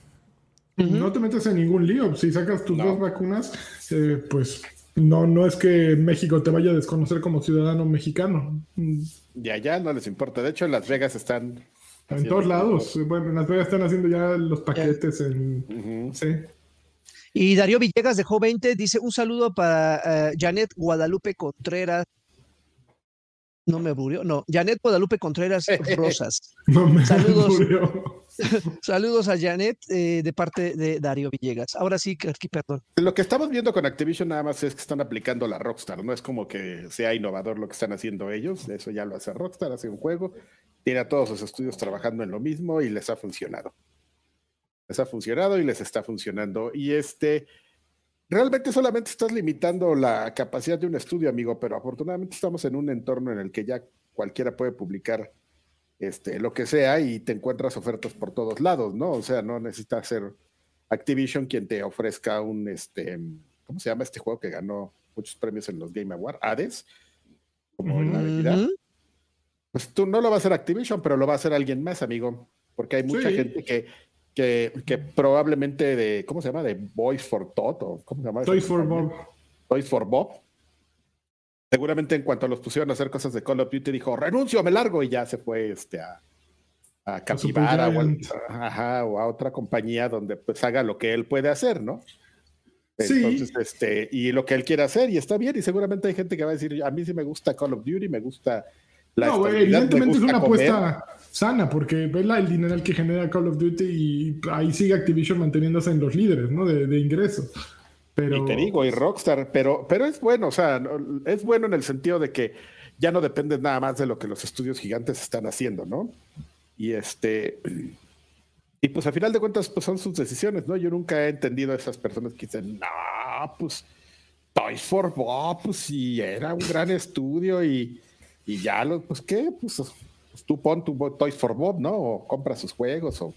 No te metes en ningún lío. Si sacas tus dos vacunas, pues no, no es que México te vaya a desconocer como ciudadano mexicano. Y allá no les importa. De hecho, en Las Vegas están. En todos lados. Bueno, en Las Vegas están haciendo ya los paquetes en. Sí. Y Darío Villegas dejó 20. Dice: Un saludo para eh, Janet Guadalupe Contreras. No me aburrió. No, Janet Guadalupe Contreras Rosas. no me Saludos. Saludos a Janet eh, de parte de Darío Villegas. Ahora sí, aquí perdón. Lo que estamos viendo con Activision nada más es que están aplicando la Rockstar. No es como que sea innovador lo que están haciendo ellos. Eso ya lo hace Rockstar, hace un juego. Tiene a todos sus estudios trabajando en lo mismo y les ha funcionado. Les ha funcionado y les está funcionando. Y este, realmente solamente estás limitando la capacidad de un estudio, amigo, pero afortunadamente estamos en un entorno en el que ya cualquiera puede publicar este, lo que sea y te encuentras ofertas por todos lados, ¿no? O sea, no necesitas ser Activision quien te ofrezca un, este, ¿cómo se llama este juego que ganó muchos premios en los Game Awards? Hades, como en la habilidad. Pues tú no lo va a hacer Activision, pero lo va a hacer alguien más, amigo, porque hay mucha gente que, que, que, probablemente de, ¿cómo se llama? De Boys for Tot o ¿cómo se llama? Toys for Bob. Toys for Bob seguramente en cuanto los pusieron a hacer cosas de Call of Duty dijo, renuncio, me largo y ya se fue este, a, a Capivara o, o, a otra compañía donde pues haga lo que él puede hacer, ¿no? Entonces, este, y lo que él quiere hacer, y está bien, y seguramente hay gente que va a decir, a mí sí me gusta Call of Duty, me gusta la No, evidentemente es una apuesta sana, porque ve el dinero que genera Call of Duty y ahí sigue Activision manteniéndose en los líderes, ¿no? De, de ingresos. Y te digo, y Rockstar, pero, pero es bueno, o sea, es bueno en el sentido de que ya no depende nada más de lo que los estudios gigantes están haciendo, ¿no? Y este. Y pues a final de cuentas, pues son sus decisiones, ¿no? Yo nunca he entendido a esas personas que dicen, no, pues Toys for Bob, pues sí, era un gran estudio y, y ya lo, pues qué, pues, pues, tú pon tu Toys for Bob, ¿no? O compra sus juegos o.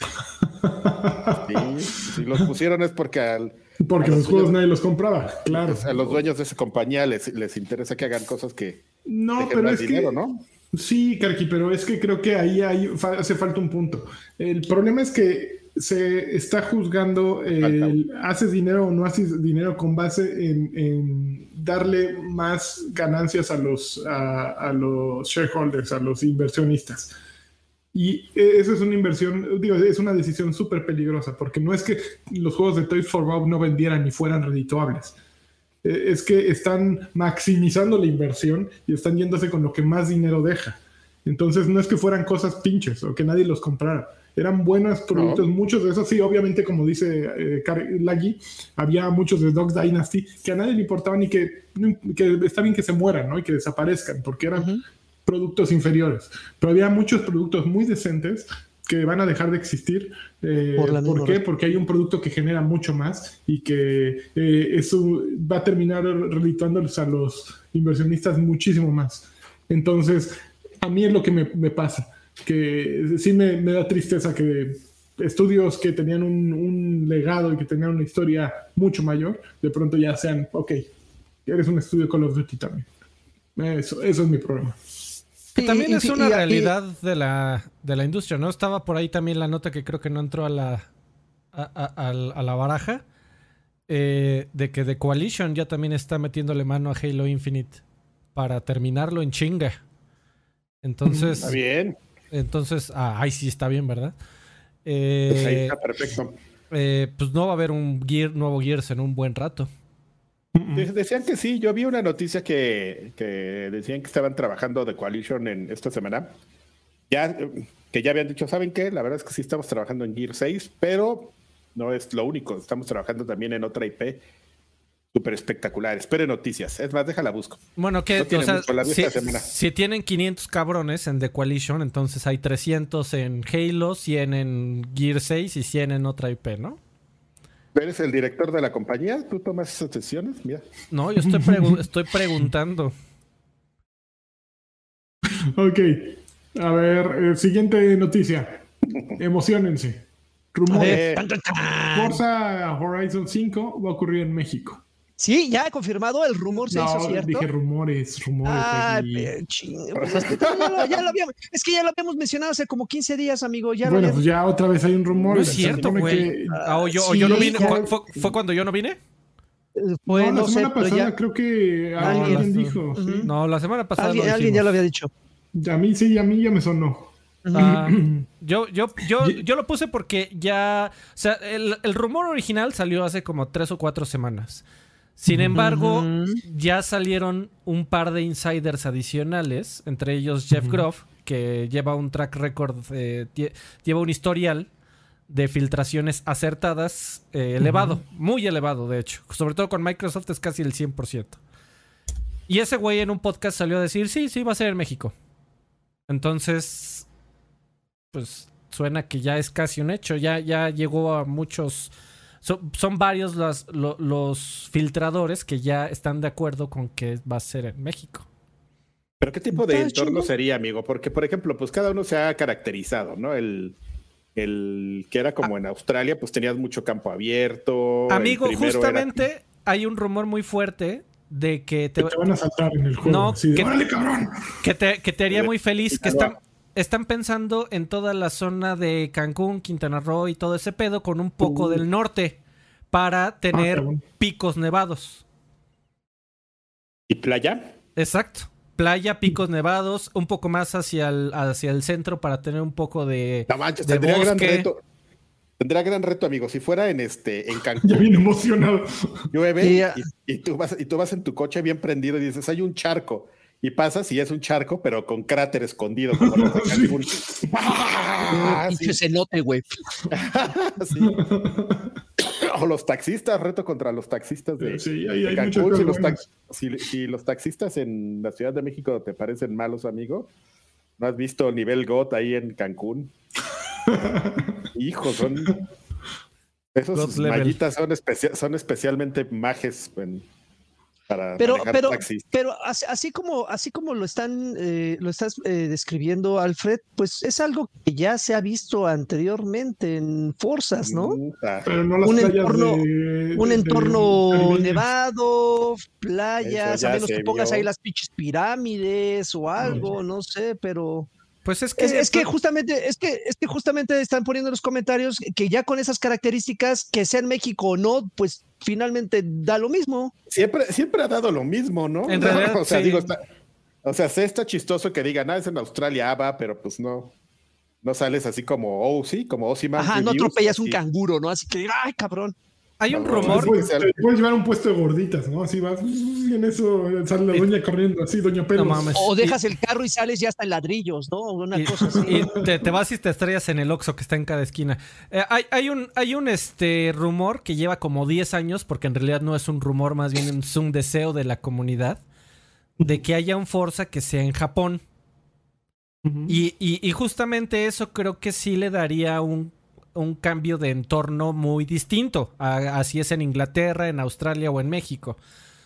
si los pusieron es porque al porque los, juegos nadie los compraba, claro. a los dueños de esa compañía les, les interesa que hagan cosas que. No, pero es dinero, que. ¿no? Sí, Karki, pero es que creo que ahí hay, hace falta un punto. El problema es que se está juzgando el, haces dinero o no haces dinero con base en, darle más ganancias a los, a los shareholders, a los inversionistas. Y esa es una inversión, digo, es una decisión súper peligrosa, porque no es que los juegos de Toys for Bob no vendieran ni fueran redituables. E, es que están maximizando la inversión y están yéndose con lo que más dinero deja. Entonces no es que fueran cosas pinches o que nadie los comprara. Eran buenos productos, muchos de esos sí, obviamente como dice eh, Laggy, había muchos de Dogs Dynasty que a nadie le importaban y que, que está bien que se mueran ¿no? y que desaparezcan, porque eran productos inferiores. Pero había muchos productos muy decentes que van a dejar de existir. Eh, Por, qué? Porque hay un producto que genera mucho más y que eh, eso va a terminar redituándoles a los inversionistas muchísimo más. Entonces, a mí es lo que me, pasa, que sí me, da tristeza que estudios que tenían un, un, legado y que tenían una historia mucho mayor, de pronto ya sean, ok, eres un estudio Call of Duty también. Eso, eso es mi problema. Que también es una realidad de, la, de la industria, ¿no? Estaba por ahí también la nota que creo que no entró a la, a, la baraja. Eh, de que The Coalition ya también está metiéndole mano a Halo Infinite para terminarlo en chinga. Entonces. Está bien. Entonces, ah, ahí sí está bien, ¿verdad? pues ahí está perfecto. Eh, pues no va a haber un Gear, nuevo Gears en un buen rato. Decían que sí, yo vi una noticia que, decían que estaban trabajando de Coalition en esta semana. Ya, que ya habían dicho, ¿saben qué? La verdad es que sí estamos trabajando en Gear 6, pero no es lo único. Estamos trabajando también en otra IP súper espectacular. Espere noticias. Es más, déjala busco. Bueno, que si, tienen 500 cabrones en The Coalition, entonces hay 300 en Halo, 100 en Gear 6 y 100 en otra IP, ¿no? ¿Eres el director de la compañía? ¿Tú tomas esas decisiones? Mira. No, yo estoy, estoy preguntando. Ok. A ver, eh, siguiente noticia. Emocionense. Rumores. Forza Horizon 5 va a ocurrir en México. Sí, ya he confirmado, el rumor se hizo cierto. Dije rumores, rumores. Ah, es, que ya lo, habíamos, es que ya lo habíamos mencionado hace como 15 días, amigo. Ya bueno, pues ya otra vez hay un rumor. No es cierto, güey. Ah, o yo, yo no vine. ¿Fue, cuando yo no vine? no, la semana pasada creo que alguien, dijo. No, la semana pasada. Alguien, ya lo había dicho. A mí sí, a mí ya me sonó. Ah, yo, yo, yo, yo lo puse porque ya. O sea, el, el rumor original salió hace como tres o cuatro semanas. Sin embargo, ya salieron un par de insiders adicionales, entre ellos Jeff Groff, que lleva un track record, lleva un historial de filtraciones acertadas eh, elevado, muy elevado de hecho. Sobre todo con Microsoft es casi el 100%. Y ese güey en un podcast salió a decir, sí, sí, va a ser en México. Entonces, pues suena que ya es casi un hecho, ya, ya llegó a muchos son, varios los, los, filtradores que ya están de acuerdo con que va a ser en México. Pero ¿qué tipo de entorno sería, amigo? Porque, por ejemplo, pues cada uno se ha caracterizado, ¿no? El, el que era como ah. en Australia, pues tenías mucho campo abierto. Amigo, justamente hay un rumor muy fuerte de que te, van a saltar en el juego. No, que, te, que te haría muy feliz, que están, están pensando en toda la zona de Cancún, Quintana Roo y todo ese pedo con un poco del norte para ah, tener picos nevados. ¿Y playa? Exacto. Playa, picos nevados, un poco más hacia el, hacia el centro para tener un poco de, tendría gran reto. Tendría gran reto, amigo. Si fuera en este en Cancún. Ya bien emocionado. Llueve y, tú vas, y tú vas en tu coche bien prendido y dices, hay un charco y pasas y es un charco, pero con cráter escondido, como los de Cancún. ¡Ah! Güey. o los taxistas, reto contra los taxistas de, sí, hay Cancún. Si los, si, los, taxistas en la Ciudad de México te parecen malos, amigo, ¿no has visto nivel GOT ahí en Cancún? Hijo, son... Esos mallitas son, son especialmente majes en, pero, pero, pero así, como, así como lo están, eh, lo estás eh, describiendo, Alfred, pues es algo que ya se ha visto anteriormente en Forzas, ¿no? un entorno, un entorno nevado, playas, a menos que pongas ahí las pinches pirámides o algo, no sé, pero. Pues es que, es, que justamente, es que, es que justamente están poniendo en los comentarios que ya con esas características, que sea en México o no, pues finalmente da lo mismo. Siempre, siempre ha dado lo mismo, ¿no? En realidad, o sea, digo, está, o sea, se está chistoso que digan, ah, es en Australia, ah, va, pero pues no. No sales así como, oh, sí, como Ossiman. Ajá, no atropellas un canguro, ¿no? Así que, ay, cabrón. Hay un rumor. Puedes, puedes, llevar un puesto de gorditas, ¿no? Así vas y en eso sale la doña corriendo, así, doña Pedro. o dejas el carro y sales ya hasta en ladrillos, ¿no? Una cosa así. Y te, vas y te estrellas en el Oxxo que está en cada esquina. Eh, hay, hay, un, hay un este, rumor que lleva como 10 años, porque en realidad no es un rumor, más bien es un deseo de la comunidad, de que haya un Forza que sea en Japón. y, y justamente eso creo que sí le daría un un cambio de entorno muy distinto. así es en Inglaterra, en Australia o en México.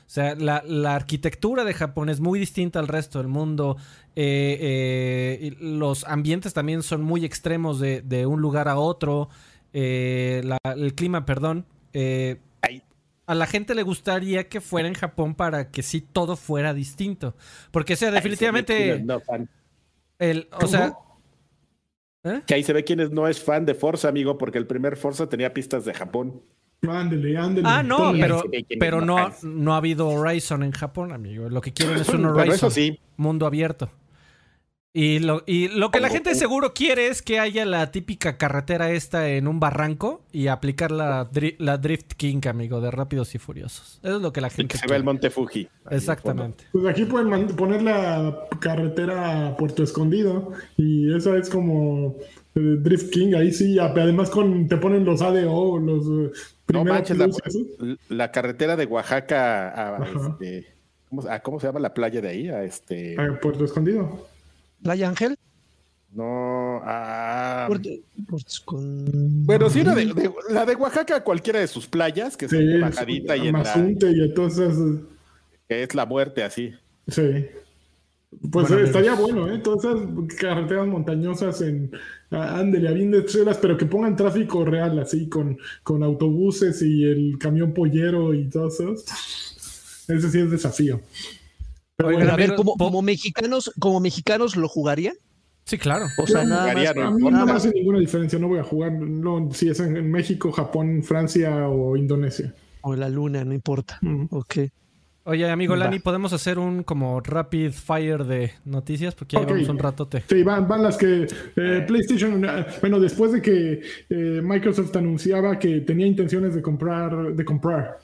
O sea, la, arquitectura de Japón es muy distinta al resto del mundo. Eh, eh, los ambientes también son muy extremos de, un lugar a otro. Eh, el clima, perdón. a la gente le gustaría que fuera en Japón para que sí todo fuera distinto. Porque, o sea, definitivamente... El, o sea. ¿Eh? Que ahí se ve quién no es fan de Forza, amigo, porque el primer Forza tenía pistas de Japón. Ándele, ándele. Ah, no, pero, pero no, no ha habido Horizon en Japón, amigo. Lo que quieren es un Horizon. sí. Mundo abierto. Y lo, y lo que la gente seguro quiere es que haya la típica carretera esta en un barranco y aplicar la, la Drift King, amigo, de Rápidos y Furiosos. Eso es lo que la gente y que se ve el Monte Fuji. Exactamente. Pues aquí pueden poner la carretera a Puerto Escondido y esa es como eh, Drift King, ahí sí, además con te ponen los ADO, los eh, no manches, la, carretera de Oaxaca a, este, ¿cómo, se llama la playa de ahí? A este a Puerto Escondido. ¿Playa Ángel? No, ah. Bueno, sí, la de, la de Oaxaca, cualquiera de sus playas, que se ve bajadita y en la, y entonces Que es la muerte así. Sí. Pues estaría bueno, ¿eh? Todas esas carreteras montañosas en Ándele, bien de estrellas, pero que pongan tráfico real, así, con, con autobuses y el camión pollero y todo eso. Ese sí es desafío. Pero a ver, como, mexicanos, como mexicanos lo jugarían. Sí, claro. O sea, nada más, a mí no me hace ninguna diferencia, no voy a jugar no, si es en México, Japón, Francia o Indonesia. O la luna, no importa. Ok. Oye, amigo Lani, ¿podemos hacer un como rapid fire de noticias? Porque ya llevamos un ratote. Sí, van, van las que eh, PlayStation, eh, bueno, después de que eh, Microsoft anunciaba que tenía intenciones de comprar, de comprar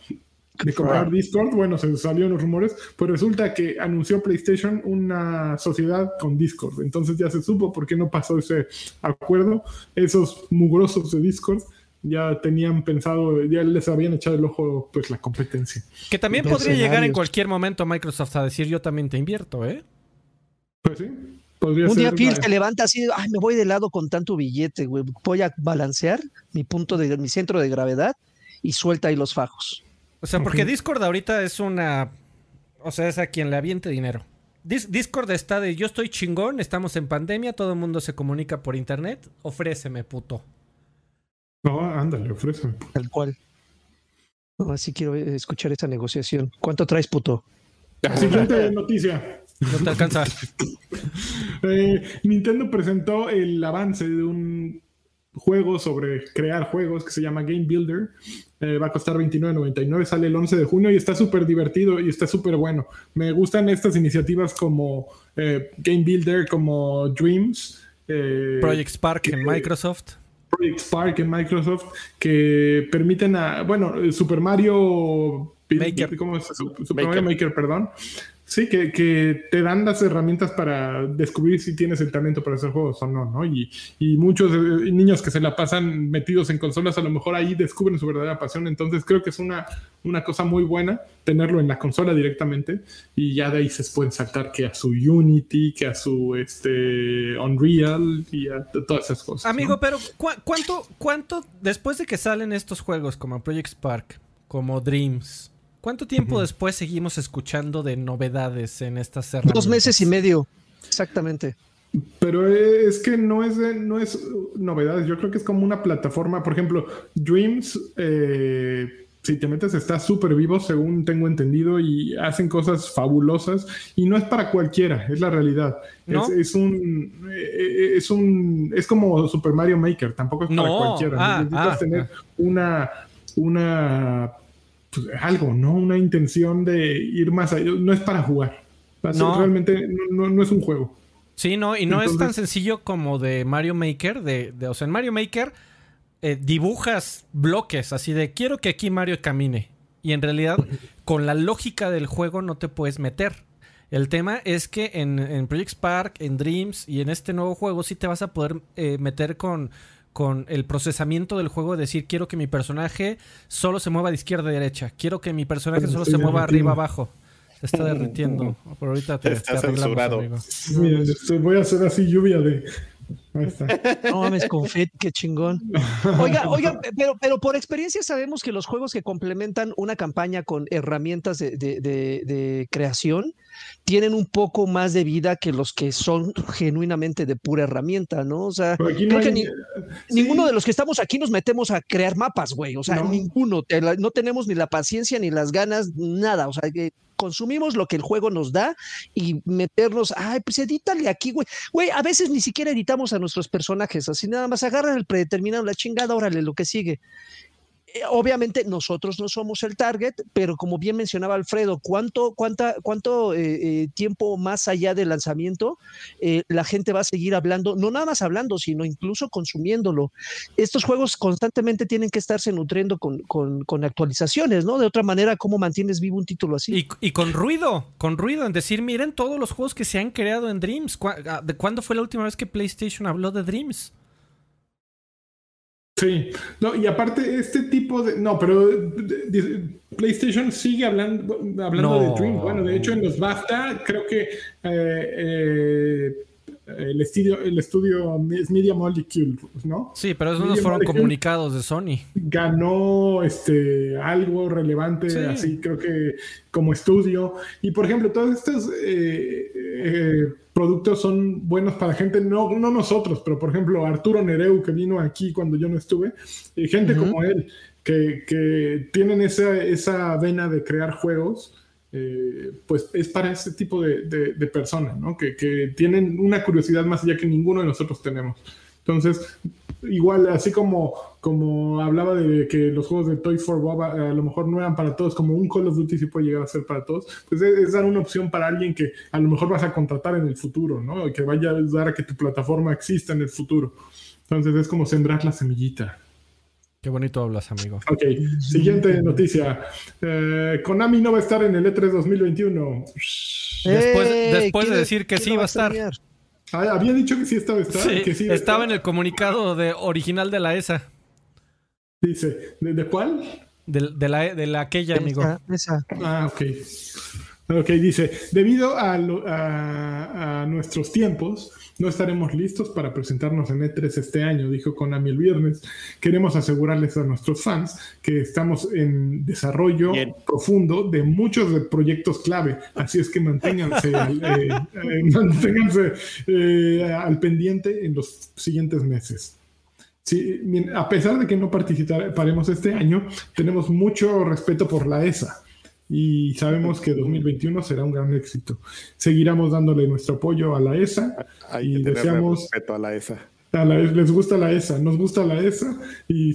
de comprar Discord, bueno, se salieron los rumores, pues resulta que anunció PlayStation una sociedad con Discord. Entonces ya se supo por qué no pasó ese acuerdo. Esos mugrosos de Discord ya tenían pensado, ya les habían echado el ojo pues la competencia. Que también podría llegar en cualquier momento Microsoft a decir yo también te invierto, ¿eh? Pues sí. un día Phil se levanta así, ay, me voy de lado con tanto billete, güey. Voy a balancear mi punto de mi centro de gravedad y suelta ahí los fajos. O sea, porque Discord ahorita es una. O sea, es a quien le aviente dinero. Discord está de yo estoy chingón, estamos en pandemia, todo el mundo se comunica por internet. Ofréceme, puto. No, ándale, ofréceme. Tal cual. No, así quiero escuchar esta negociación. ¿Cuánto traes, puto? Siguiente noticia. No te alcanza. Eh, Nintendo presentó el avance de un juego sobre crear juegos que se llama Game Builder. Eh, va a costar $29.99, sale el 11 de junio y está súper divertido y está súper bueno. Me gustan estas iniciativas como eh, Game Builder, como Dreams. Eh, Project Spark en Microsoft. Project Spark en Microsoft, que permiten a, bueno, Super Mario Maker. ¿cómo es? Super Mario Maker, perdón. Sí, que, te dan las herramientas para descubrir si tienes el talento para hacer juegos o no, ¿no? Y, y muchos eh, niños que se la pasan metidos en consolas, a lo mejor ahí descubren su verdadera pasión. Entonces creo que es una, una cosa muy buena tenerlo en la consola directamente y ya de ahí se pueden saltar que a su Unity, que a su este, Unreal y a todas esas cosas. Amigo, pero cuánto, ¿cuánto después de que salen estos juegos como Project Spark, como Dreams, ¿Cuánto tiempo después seguimos escuchando de novedades en estas herramientas? Dos meses y medio, exactamente. Pero es que no es, no es novedades, yo creo que es como una plataforma, por ejemplo, Dreams, eh, si te metes está súper vivo, según tengo entendido, y hacen cosas fabulosas, y no es para cualquiera, es la realidad. Es, un, eh, es un, es como Super Mario Maker, tampoco es para cualquiera. Ah, Necesitas ah, tener ah. una, una pues, algo, ¿no? Una intención de ir más allá. No es para jugar. No. Realmente no, es un juego. Sí, no, y no es tan sencillo como de Mario Maker. De, de o sea, en Mario Maker eh, dibujas bloques así de quiero que aquí Mario camine. Y en realidad, con la lógica del juego no te puedes meter. El tema es que en, en Project Spark, en Dreams y en este nuevo juego sí te vas a poder eh, meter con con el procesamiento del juego, decir, quiero que mi personaje solo se mueva de izquierda a derecha, quiero que mi personaje solo se mueva arriba abajo. Se está derritiendo. Por ahorita te, está censurado. voy a hacer así lluvia de no mames, confet, qué chingón. Oiga, oiga, pero, pero por experiencia sabemos que los juegos que complementan una campaña con herramientas de, creación tienen un poco más de vida que los que son genuinamente de pura herramienta, ¿no? O sea, creo que ninguno de los que estamos aquí nos metemos a crear mapas, güey. O sea, ninguno. No tenemos ni la paciencia ni las ganas, nada. O sea, que consumimos lo que el juego nos da y meternos, ay, pues edítale aquí, güey. Güey, a veces ni siquiera editamos a nuestros personajes, así nada más agarran el predeterminado, la chingada, órale, lo que sigue. Eh, obviamente nosotros no somos el target, pero como bien mencionaba Alfredo, ¿cuánto, cuánta, cuánto eh, eh, tiempo más allá del lanzamiento la gente va a seguir hablando? No nada más hablando, sino incluso consumiéndolo. Estos juegos constantemente tienen que estarse nutriendo con, con, actualizaciones, ¿no? De otra manera, ¿cómo mantienes vivo un título así? Y, y, con ruido, con ruido, en decir, miren todos los juegos que se han creado en Dreams. Ah, ¿De cuándo fue la última vez que PlayStation habló de Dreams? Sí, no, y aparte este tipo de... No, pero PlayStation sigue hablando, hablando de Dream. Bueno, de hecho en los BAFTA creo que eh, eh, el estudio, el estudio es Media Molecule, ¿no? Sí, pero esos no fueron comunicados de Sony. Ganó este, algo relevante, así creo que como estudio. Y por ejemplo, todos estos eh, productos son buenos para gente, no, no nosotros, pero por ejemplo Arturo Nereu que vino aquí cuando yo no estuve, y gente como él que, tienen esa, esa vena de crear juegos, eh, pues es para ese tipo de, personas, ¿no? Que, tienen una curiosidad más allá que ninguno de nosotros tenemos. Entonces, igual, así como, como hablaba de que los juegos de Toys for Bob a, lo mejor no eran para todos, como un Call of Duty sí puede llegar a ser para todos, pues es, dar una opción para alguien que a lo mejor vas a contratar en el futuro, ¿no? Que vaya a ayudar a que tu plataforma exista en el futuro. Entonces es como sembrar la semillita. Qué bonito hablas, amigo. Ok, siguiente noticia. Eh, Konami no va a estar en el E3 2021. Después, después de decir que sí va a estar. Ah, había dicho que sí estaba, estaba en el comunicado de, original de la ESA. Dice, ¿de, cuál? De, la, de la aquella, amigo. Ah, ok. Ok, dice, debido a, a, nuestros tiempos, no estaremos listos para presentarnos en E3 este año, dijo Konami el viernes. Queremos asegurarles a nuestros fans que estamos en desarrollo profundo de muchos proyectos clave, así es que manténganse, eh, eh, manténganse eh, al pendiente en los siguientes meses. Sí, a pesar de que no participaremos este año, tenemos mucho respeto por la ESA y sabemos que 2021 será un gran éxito. Seguiremos dándole nuestro apoyo a la ESA y deseamos respeto a la ESA. les gusta la ESA, nos gusta la ESA y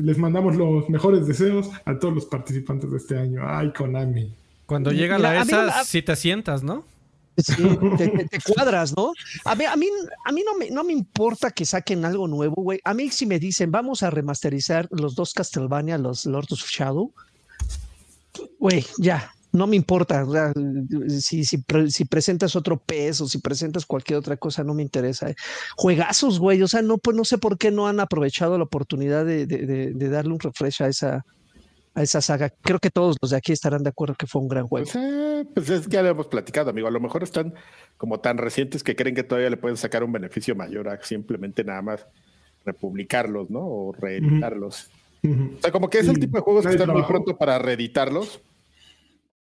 les mandamos los mejores deseos a todos los participantes de este año. Ay, Konami. Cuando llega la, ESA, si te sientas, ¿no? Sí, te, cuadras, ¿no? A mí, a mí, a mí no, me, no me importa que saquen algo nuevo, güey. A mí si me dicen, vamos a remasterizar los dos Castlevania, los Lords of Shadow, güey, ya, no me importa. si, si, presentas otro peso, si presentas cualquier otra cosa, no me interesa. Juegazos, güey. O sea, no, pues no sé por qué no han aprovechado la oportunidad de, darle un refresh a esa, a esa saga. Creo que todos los de aquí estarán de acuerdo que fue un gran juego. Pues, eh, pues es ya lo hemos platicado, amigo. A lo mejor están como tan recientes que creen que todavía le pueden sacar un beneficio mayor a simplemente nada más republicarlos, ¿no? O reeditarlos. O sea, como que es el tipo de juegos que están muy pronto para reeditarlos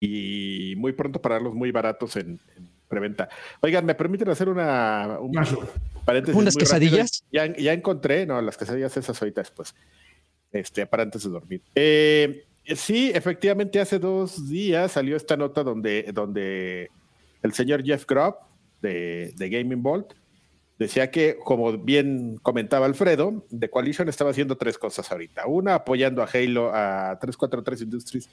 y muy pronto para darlos muy baratos en, preventa. Oigan, ¿me permiten hacer una un paréntesis? ¿Unas quesadillas? Ya, ya, encontré, no, las quesadillas esas ahorita después, este, para antes de dormir. Eh, sí, efectivamente, hace dos días salió esta nota donde, donde el señor Jeff Grubb de, de Gaming Vault decía que, como bien comentaba Alfredo, The Coalition estaba haciendo tres cosas ahorita. Una, apoyando a Halo, a 343 Industries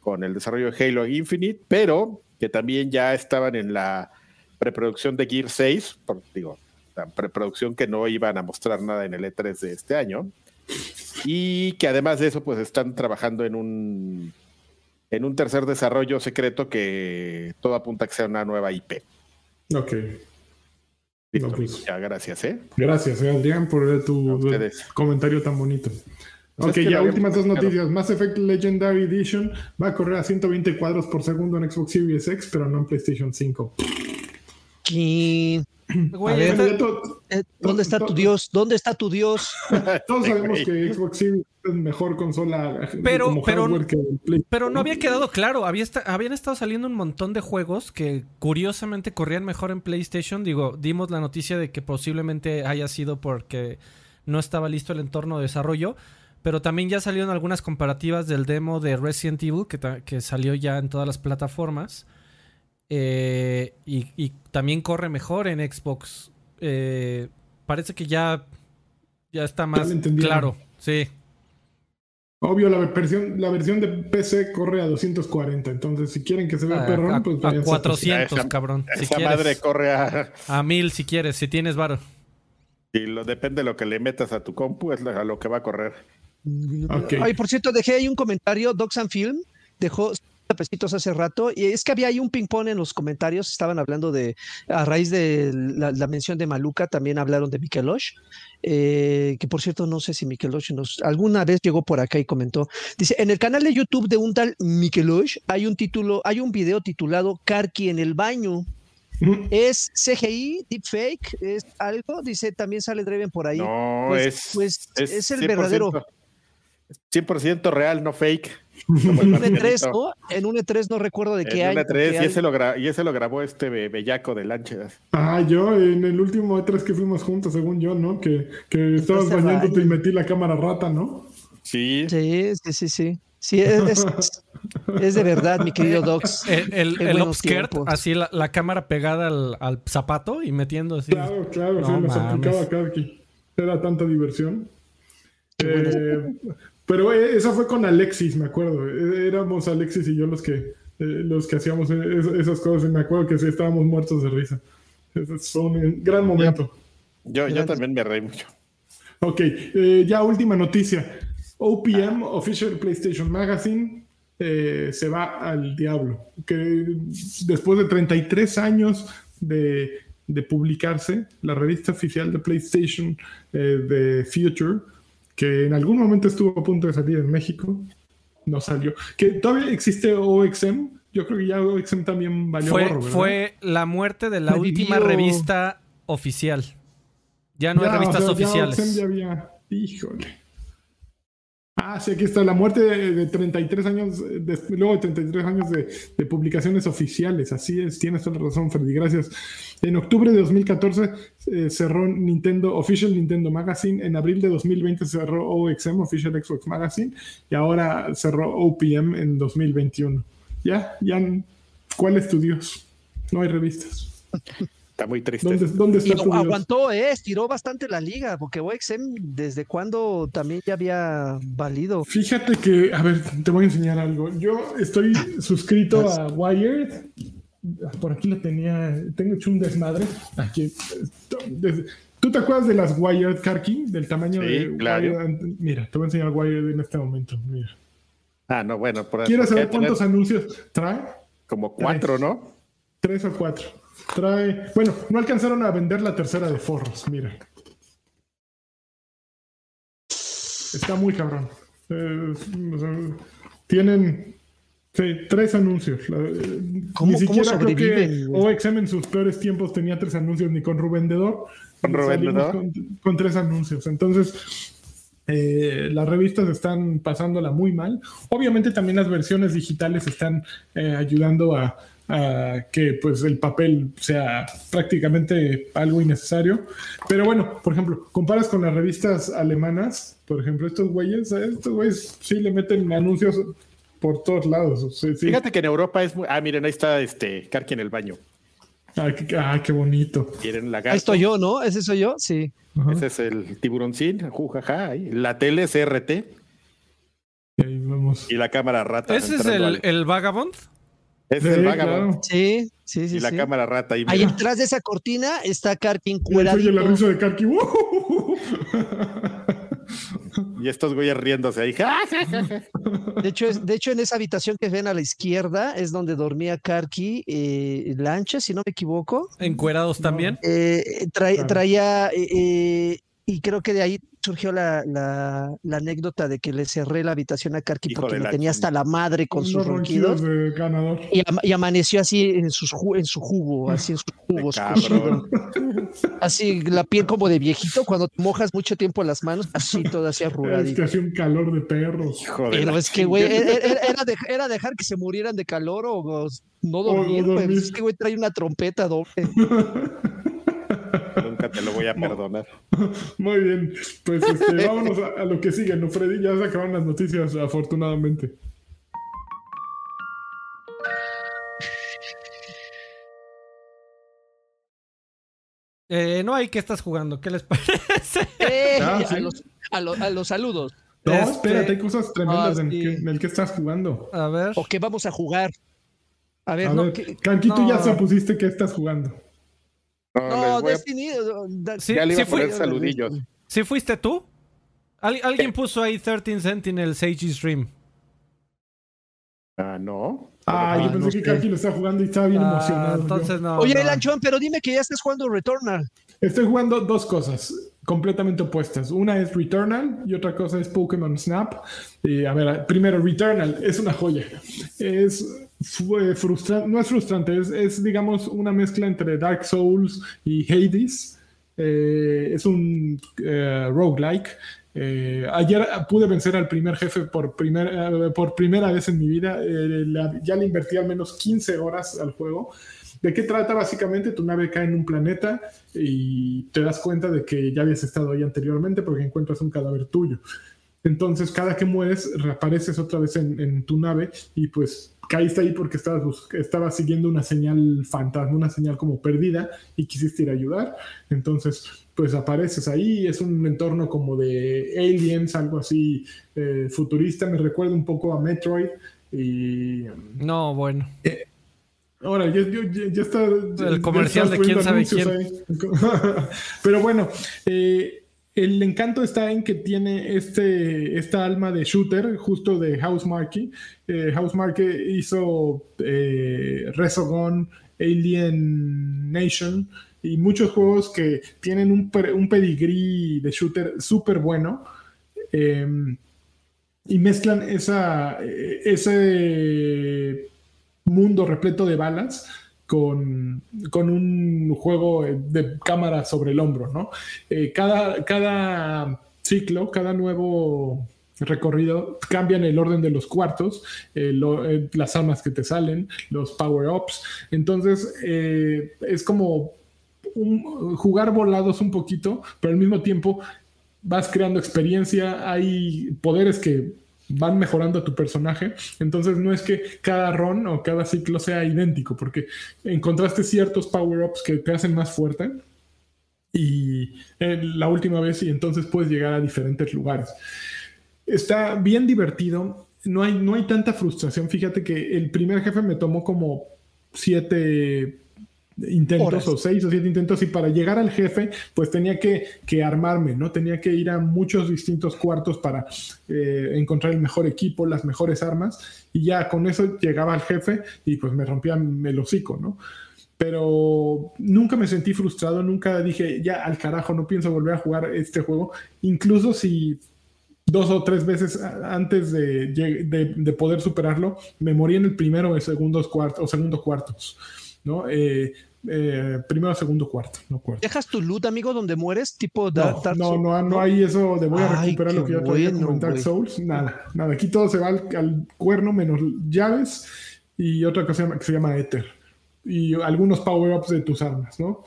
con el desarrollo de Halo Infinite, pero que también ya estaban en la preproducción de Gear 6, por, digo, la preproducción que no iban a mostrar nada en el E3 de este año, y que además de eso, pues están trabajando en un, en un tercer desarrollo secreto que todo apunta a que sea una nueva IP. Ok. Pues, ya, gracias, ¿eh? Gracias, eh, Adrián, por tu comentario tan bonito. Pues ok, ya últimas dos noticias. Mass Effect Legendary Edition va a correr a 120 cuadros por segundo en Xbox Series X, pero no en PlayStation 5. Eh, ¿Dónde está tu Dios? ¿Dónde está tu Dios? Todos sabemos que Xbox Series es mejor consola pero, pero, pero no había quedado claro. Había habían estado saliendo un montón de juegos que curiosamente corrían mejor en PlayStation. Digo, dimos la noticia de que posiblemente haya sido porque no estaba listo el entorno de desarrollo. pero también ya salieron algunas comparativas del demo de Resident Evil que, que salió ya en todas las plataformas. Eh, y, también corre mejor en Xbox. Eh, parece que ya, ya está más claro. Sí. Obvio, la versión, la versión de PC corre a 240. Entonces, si quieren que se vea ah, perrón, pues a 400, cabrón. esa madre corre a. A 1000 si quieres, si tienes varo. Y lo, depende de lo que le metas a tu compu, es a lo que va a correr. Ay, por cierto, dejé ahí un comentario. Docs and Film dejó pesitos hace rato y es que había ahí un ping pong en los comentarios estaban hablando de a raíz de la, mención de Maluca también hablaron de Mikelosh eh, que por cierto no sé si Mikelosh nos alguna vez llegó por acá y comentó dice en el canal de YouTube de un tal Mikelosh hay un título hay un video titulado Karki en el baño ¿Es CGI, deepfake? ¿Es algo? Dice, también sale Dreven por ahí. No, pues, es, pues es, el verdadero. 100% real, no fake. En un E3, ¿no? En un E3 no recuerdo de qué año. E3, y, ese lo y ese lo grabó este bellaco de Lanchas. Ah, yo en el último E3 que fuimos juntos, según yo, ¿no? Que, que estabas bañándote y metí la cámara rata, ¿no? Sí. Sí, sí, sí, sí. Sí, es, es, de verdad, mi querido Docs. El, el, el upskirt, así la, la, cámara pegada al, al, zapato y metiendo así. Claro, claro, no, se nos aplicaba acá aquí. Era tanta diversión. Eh, pero eh, esa fue con Alexis, me acuerdo. Eh, éramos Alexis y yo los que, eh, los que hacíamos esas cosas. Y me acuerdo que sí estábamos muertos de risa. Ese fue un gran momento. Yo, yo también me reí mucho. Ok, ya última noticia. OPM, Official PlayStation Magazine, se va al diablo. Que después de 33 años de, de publicarse, la revista oficial de PlayStation de Future que en algún momento estuvo a punto de salir en México, no salió. Que todavía existe OXM, yo creo que ya OXM también valió fue, Fue la muerte de la última revista oficial. Ya no hay revistas oficiales. Ya OXM ya había... Híjole. Ah, sí, aquí está la muerte de, 33 años, luego de 33 años de, publicaciones oficiales. Así es, tienes toda la razón, Freddy, gracias. En octubre de 2014 eh, cerró Nintendo, Official Nintendo Magazine. En abril de 2020 cerró OXM, Official Xbox Magazine. Y ahora cerró OPM en 2021. Ya, ya, ¿cuál es tu Dios? No hay revistas. Está muy triste. ¿Dónde, está y aguantó, eh, estiró bastante la liga, porque OXM desde cuando también ya había valido. Fíjate que, a ver, te voy a enseñar algo. Yo estoy suscrito a Wired. Por aquí lo tenía, tengo hecho un desmadre. Aquí, ¿Tú te acuerdas de las Wired Karki? Del tamaño de claro. Mira, te voy a enseñar Wired en este momento. Mira. Ah, no, bueno. Por ¿Quieres saber cuántos anuncios trae? Como cuatro, ¿no? Tres o cuatro. Trae. Bueno, no alcanzaron a vender la tercera de forros, mira. Está muy cabrón. Eh, tienen tres anuncios. ¿Cómo, ni siquiera creo que OXM en sus peores tiempos tenía tres anuncios, ni con Rubendedor. Con Rubendedor. Con, con, tres anuncios. Entonces, eh, las revistas están pasándola muy mal. Obviamente también las versiones digitales están eh, ayudando a, que pues el papel sea prácticamente algo innecesario. Pero bueno, por ejemplo, comparas con las revistas alemanas, por ejemplo, estos güeyes, estos güeyes sí le meten anuncios por todos lados. Fíjate que en Europa es muy... Ah, miren, ahí está este Karki en el baño. Ah, qué, bonito. Ahí estoy yo, ¿no? ¿Ese soy yo? Sí. Ese es el tiburoncín, jujaja. La tele es RT. ahí vamos. Y la cámara rata. ¿Ese es el, el Vagabond? Es el Vagabond. Sí, sí, sí. Y la cámara rata. Ahí, ahí detrás de esa cortina está Karkin cueradito. Oye, la risa de Karkin. y estos güeyes riéndose ahí. de, hecho, de hecho, en esa habitación que ven a la izquierda es donde dormía Karki eh, Lancha, si no me equivoco. ¿Encuerados también? Eh, traía, eh, y creo que de ahí surgió la, la, anécdota de que le cerré la habitación a Karki porque lo tenía hasta la madre con sus ronquidos. Y, amaneció así en, sus, en su jugo, así en sus jugos. así la piel como de viejito cuando te mojas mucho tiempo las manos, así todo así arrugadito. Es que hacía un calor de perro. Pero es que, güey, e, e, era, era, dejar que se murieran de calor o, no dormir. Es que, güey, trae una trompeta doble. Nunca te lo voy a perdonar. Muy bien, pues este, vámonos a, lo que sigue, ¿no, Freddy? Ya se acabaron las noticias, afortunadamente. Eh, no hay que estás jugando, ¿qué les parece? Eh, ah, a, los, saludos. No, este, espérate, hay cosas tremendas ah, en, el que estás jugando. A ver. ¿O qué vamos a jugar? A ver, no, Canquito ya se pusiste que estás jugando. No, Destiny. Sí, ya le iba a poner saludillos. ¿Sí fuiste tú? alguien puso ahí 13 Sentinel Sage Stream. Ah, no. Ah, yo pensé que Kanki lo estaba jugando y estaba bien ah, emocionado. Entonces no. Oye, Lanchón, pero dime que ya estás jugando Returnal. Estoy jugando dos cosas completamente opuestas. Una es Returnal y otra cosa es Pokémon Snap. Y a ver, primero, Returnal es una joya. Es frustrante, no es frustrante, es, digamos una mezcla entre Dark Souls y Hades. Eh, es un eh, roguelike eh, ayer pude vencer al primer jefe por, eh, por primera vez en mi vida. Eh, ya le invertí al menos 15 horas al juego. ¿De qué trata? Básicamente tu nave cae en un planeta y te das cuenta de que ya habías estado ahí anteriormente porque encuentras un cadáver tuyo. Entonces cada que mueres reapareces otra vez en, tu nave y pues caíste ahí porque estabas, estabas siguiendo una señal fantasma, una señal como perdida y quisiste ir a ayudar. Entonces pues apareces ahí, es un entorno como de aliens, algo así eh, futurista, me recuerda un poco a Metroid y... No, bueno. Eh, ahora, ya, está... El comercial de quién sabe quién. Pero bueno, eh, el encanto está en que tiene este, esta alma de shooter, justo de Housemarque. Eh, Housemarque hizo Resogon, Alien Nation, y muchos juegos que tienen un, un pedigrí de shooter súper bueno em, y mezclan esa, ese mundo repleto de balas con, un juego de cámara sobre el hombro, ¿no? Eh, cada, cada ciclo, cada nuevo recorrido cambian el orden de los cuartos, eh, eh, las armas que te salen, los power-ups. Entonces, es como jugar volados un poquito, pero al mismo tiempo vas creando experiencia, hay poderes que van mejorando a tu personaje, entonces no es que cada run o cada ciclo sea idéntico, porque encontraste ciertos power-ups que te hacen más fuerte y eh, la última vez y entonces puedes llegar a diferentes lugares. Está bien divertido, no hay, no hay tanta frustración, fíjate que el primer jefe me tomó como siete intentos o seis o siete intentos y para llegar al jefe pues tenía que, armarme, ¿no? Tenía que ir a muchos distintos cuartos para eh, encontrar el mejor equipo, las mejores armas y ya con eso llegaba al jefe y pues me rompía el hocico, ¿no? Pero nunca me sentí frustrado, nunca dije, ya al carajo, no pienso volver a jugar este juego, incluso si dos o tres veces antes de, poder superarlo, me morí en el primero o segundos cuartos o segundo cuartos. ¿No? Eh, eh, primero, segundo, cuarto, no cuarto. ¿Dejas tu loot, amigo, donde mueres? Tipo no, no, no, no, hay eso de voy a recuperar lo que yo como en Dark Souls. Nada, nada. Aquí todo se va al, cuerno menos llaves y otra cosa que se llama Ether. Y algunos power-ups de tus armas, ¿no?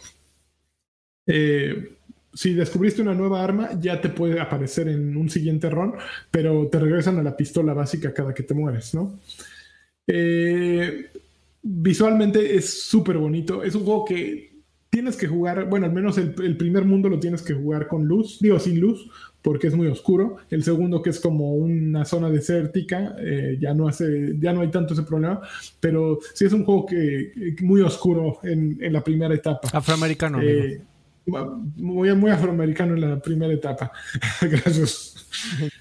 Eh, si descubriste una nueva arma, ya te puede aparecer en un siguiente run, pero te regresan a la pistola básica cada que te mueres, ¿no? Eh, visualmente es súper bonito. Es un juego que tienes que jugar, bueno, al menos el, primer mundo lo tienes que jugar con luz, digo sin luz, porque es muy oscuro. El segundo, que es como una zona desértica, eh, ya, no hace, ya no hay tanto ese problema, pero sí es un juego que muy oscuro en, la primera etapa. Afroamericano. Eh, muy, muy afroamericano en la primera etapa. Gracias.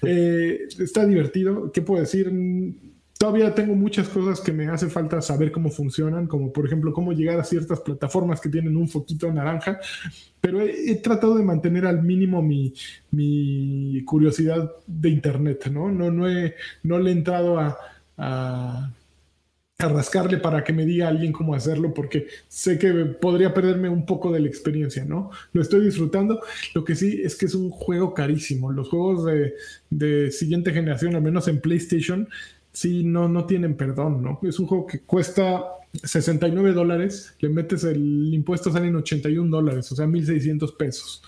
Eh, está divertido. ¿Qué puedo decir? Todavía tengo muchas cosas que me hace falta saber cómo funcionan, como por ejemplo cómo llegar a ciertas plataformas que tienen un foquito naranja, pero he, tratado de mantener al mínimo mi, curiosidad de internet, ¿no? No, he, no le he entrado a, a, rascarle para que me diga alguien cómo hacerlo, porque sé que podría perderme un poco de la experiencia, ¿no? Lo estoy disfrutando, lo que sí es que es un juego carísimo. Los juegos de siguiente generación, al menos en PlayStation, sí, no, no tienen perdón, ¿no? Es un juego que cuesta 69 dólares, le metes el impuesto, salen 81 dólares, o sea, 1.600 pesos.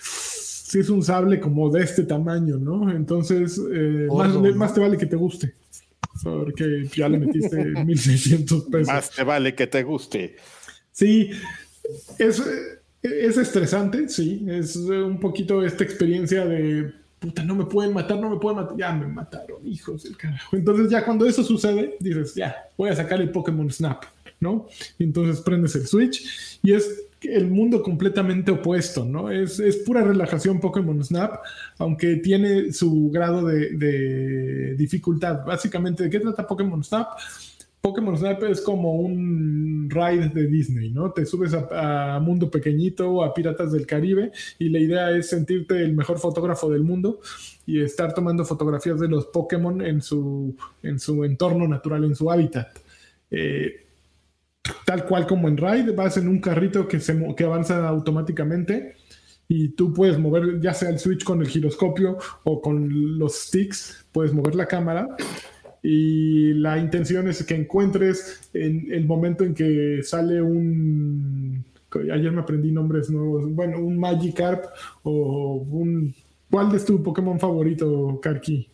Si es un sable como de este tamaño, ¿no? Entonces, eh, más, te vale que te guste. Porque ya le metiste 1.600 pesos. Más te vale que te guste. Sí, es, es estresante, sí. Es un poquito esta experiencia de puta, no me pueden matar, no me pueden matar, ya me mataron, hijos del carajo. Entonces ya cuando eso sucede, dices, ya, voy a sacar el Pokémon Snap, ¿no? Y entonces prendes el Switch y es el mundo completamente opuesto, ¿no? Es, es pura relajación Pokémon Snap, aunque tiene su grado de, de dificultad. Básicamente, ¿de qué trata Pokémon Snap? Pokémon Snap es como un ride de Disney, ¿no? Te subes a, Mundo Pequeñito, a Piratas del Caribe, y la idea es sentirte el mejor fotógrafo del mundo y estar tomando fotografías de los Pokémon en su, en su entorno natural, en su hábitat. Eh, tal cual como en Ride, vas en un carrito que, se, que avanza automáticamente y tú puedes mover ya sea el switch con el giroscopio o con los sticks, puedes mover la cámara y la intención es que encuentres en el momento en que sale un ayer me aprendí nombres nuevos bueno un Magikarp o un ¿cuál es tu Pokémon favorito Karki?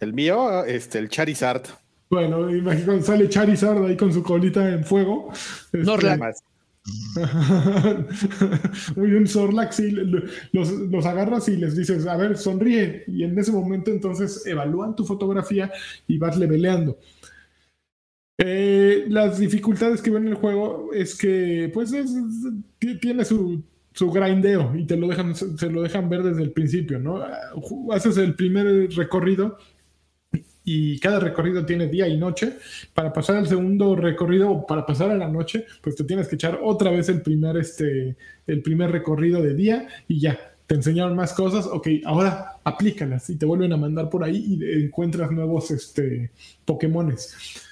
el mío este el Charizard. Bueno imagínate sale Charizard ahí con su colita en fuego. No este, Muy bien, Sorlax, los, los, agarras y les dices, a ver, sonríe. Y en ese momento entonces evalúan tu fotografía y vas leveleando. Eh, las dificultades que ven en el juego es que, pues, tiene su, su grindeo y te lo dejan, se lo dejan ver desde el principio, ¿no? Haces el primer recorrido y cada recorrido tiene día y noche. Para pasar al segundo recorrido para pasar a la noche, pues te tienes que echar otra vez el primer, este, el primer recorrido de día y ya. Te enseñaron más cosas, ok, ahora aplícalas y te vuelven a mandar por ahí y encuentras nuevos este, Pokémones.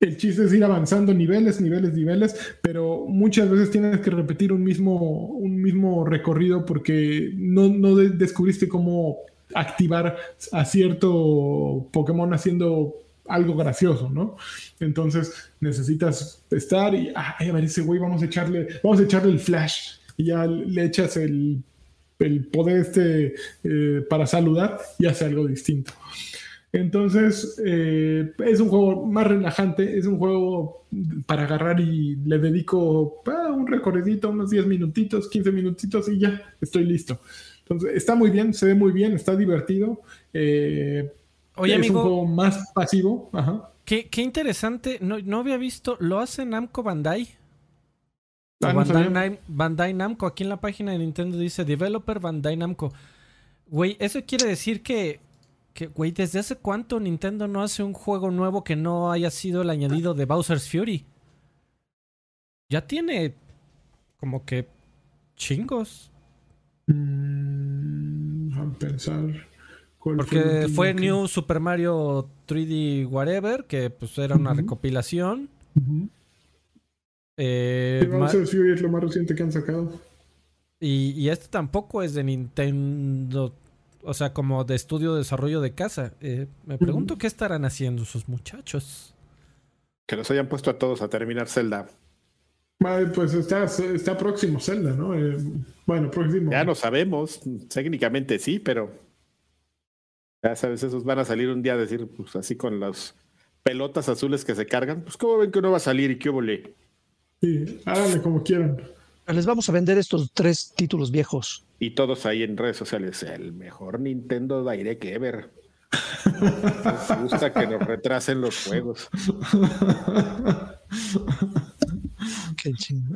El chiste es ir avanzando niveles, niveles, niveles, pero muchas veces tienes que repetir un mismo, un mismo recorrido porque no, no descubriste cómo activar a cierto Pokémon haciendo algo gracioso, ¿no? Entonces necesitas estar y, ah, a ver, ese güey, vamos a echarle, vamos a echarle el flash y ya le echas el, el poder este eh, para saludar y hace algo distinto. Entonces, eh, es un juego más relajante, es un juego para agarrar y le dedico ah, un recorridito, unos 10 minutitos, 15 minutitos y ya, estoy listo. Entonces, está muy bien, se ve muy bien, está divertido. Eh, Oye, es un juego más pasivo. Ajá. Qué, qué interesante. No, no, había visto. ¿Lo hace Namco Bandai? Ah, Bandai, Namco. Aquí en la página de Nintendo dice Developer Bandai Namco. Güey, eso quiere decir que. Que, güey, ¿desde hace cuánto Nintendo no hace un juego nuevo que no haya sido el añadido de Bowser's Fury? Ya tiene como que chingos. Mm, pensar. Porque fue New Super Mario 3D Whatever, que pues era una recopilación. Eh, es lo más reciente que han sacado. Y, y, este tampoco es de Nintendo, o sea, como de estudio de desarrollo de casa. Eh, me pregunto qué estarán haciendo esos muchachos. Que nos hayan puesto a todos a terminar Zelda. Pues está, está próximo Zelda, ¿no? Eh, bueno, próximo. Ya no sabemos, técnicamente sí, pero ya sabes, esos van a salir un día a decir, pues así con las pelotas azules que se cargan, pues cómo ven que uno va a salir y qué volé. Sí, háganle como quieran. Les vamos a vender estos tres títulos viejos. Y todos ahí en redes sociales, el mejor Nintendo Direct ever. Nos gusta que nos retrasen los juegos.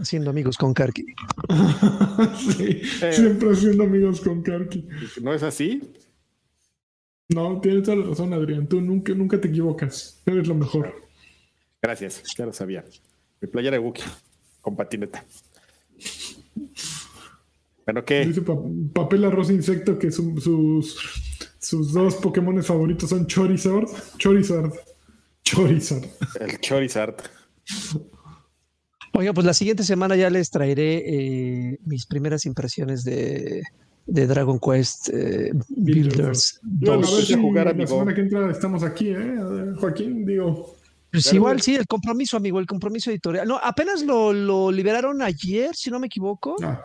haciendo amigos con Karki. siempre haciendo amigos con Karki. ¿No es así? No, tienes toda la razón, Adrián. Tú nunca, nunca te equivocas. Eres lo mejor. Gracias, ya lo sabía. Mi playera de Wookiee con patineta. Bueno, ¿qué? Dice papel arroz insecto que sus, sus dos Pokémon favoritos son Chorizard. Chorizard. Chorizard. El Chorizard. Oiga, pues la siguiente semana ya les traeré eh, mis primeras impresiones de, Dragon Quest eh, Builders. Bueno, a ver si jugar, la semana que entra estamos aquí, ¿eh? Joaquín, digo. Pues igual, sí, el compromiso, amigo, el compromiso editorial. No, apenas lo, liberaron ayer, si no me equivoco. Ah.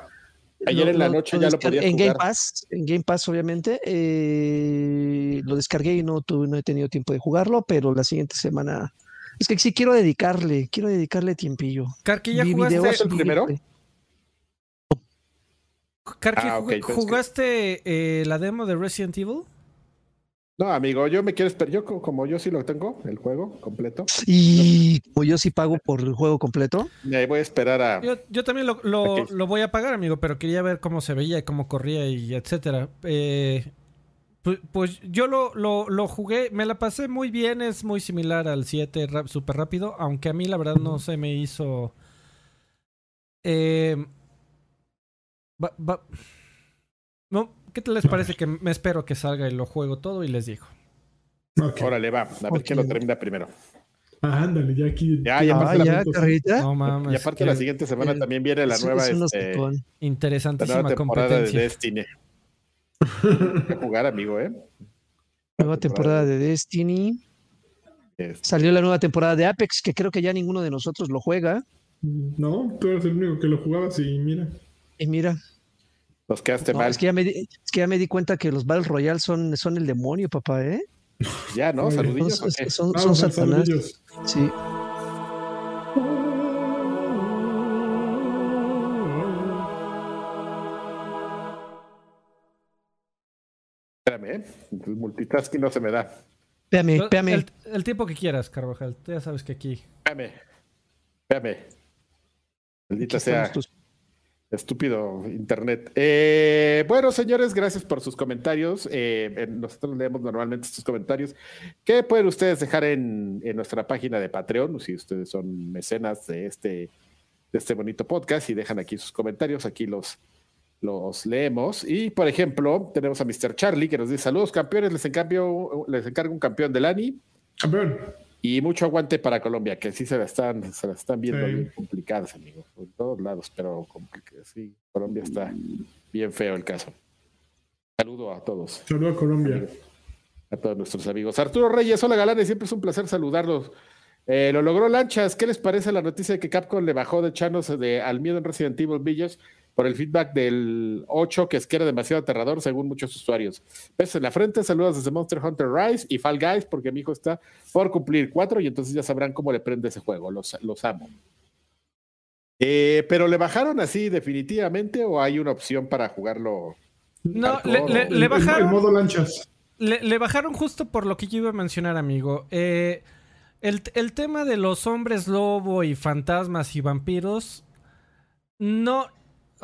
Ayer en la noche ya lo podía En Game Pass, en Game Pass, obviamente. Eh, lo descargué y no, no he tenido tiempo de jugarlo, pero la siguiente semana. Es que sí quiero dedicarle, quiero dedicarle tiempillo. Carqui, ¿ya jugaste el primero? Carqui, ah, ¿jugaste eh, la demo de Resident Evil? No, amigo, yo me quiero esperar. Yo, como yo sí lo tengo, el juego completo. Y como yo sí pago por el juego completo. Me voy a esperar a. Yo, también lo, voy a pagar, amigo, pero quería ver cómo se veía y cómo corría y etcétera. Eh, pues, yo lo, lo, jugué, me la pasé muy bien, es muy similar al 7 súper rápido, aunque a mí la verdad no se me hizo. Eh, no, ¿Qué te les parece que me espero que salga y lo juego todo y les digo? Órale, va. A ver quién lo termina primero. Ah, ándale, ya aquí. Ya, ya, ah, ya carrita. No, mames, y aparte, la siguiente semana también viene la nueva. Este, interesantísima nueva temporada competencia. de Destiny. Jugar, amigo, ¿eh? Nueva temporada de Destiny. Este. Salió la nueva temporada de Apex, que creo que ya ninguno de nosotros lo juega. No, tú eres el único que lo jugabas y mira. Y mira. Los quedaste mal. Es que, ya me di, es que ya me di cuenta que los Battle Royale son, son el demonio, papá, ¿eh? Ya, ¿no? Saludillos. Son, son, satanás. Sí. Espérame, ¿eh? El multitasking no se me da. Espérame, espérame. El, el, tiempo que quieras, Carvajal. Tú ya sabes que aquí. Espérame. Espérame. Maldita sea. Estúpido internet. Eh, bueno, señores, gracias por sus comentarios. Eh, nosotros leemos normalmente estos comentarios. ¿Qué pueden ustedes dejar en, nuestra página de Patreon? Si ustedes son mecenas de este, de este bonito podcast y dejan aquí sus comentarios, aquí los, los leemos. Y, por ejemplo, tenemos a Mr. Charlie que nos dice: Saludos, campeones. Les, encargo, les encargo un campeón del ANI. Campeón. Y mucho aguante para Colombia, que sí se la están, se la están viendo bien complicadas, amigos, por todos lados, pero sí, Colombia está bien feo el caso. Saludo a todos. Saludo a Colombia. A todos nuestros amigos. Arturo Reyes, hola galanes, siempre es un placer saludarlos. Eh, lo logró Lanchas, ¿qué les parece la noticia de que Capcom le bajó de chanos de, al miedo en Resident Evil Village por el feedback del 8, que es que era demasiado aterrador según muchos usuarios. Besos en la frente, saludos desde Monster Hunter Rise y Fall Guys, porque mi hijo está por cumplir cuatro y entonces ya sabrán cómo le prende ese juego. Los, los amo. Eh, pero le bajaron así definitivamente o hay una opción para jugarlo. No, le, bajaron. modo lanchas. Le, bajaron justo por lo que yo iba a mencionar, amigo. Eh, el, el tema de los hombres lobo y fantasmas y vampiros no,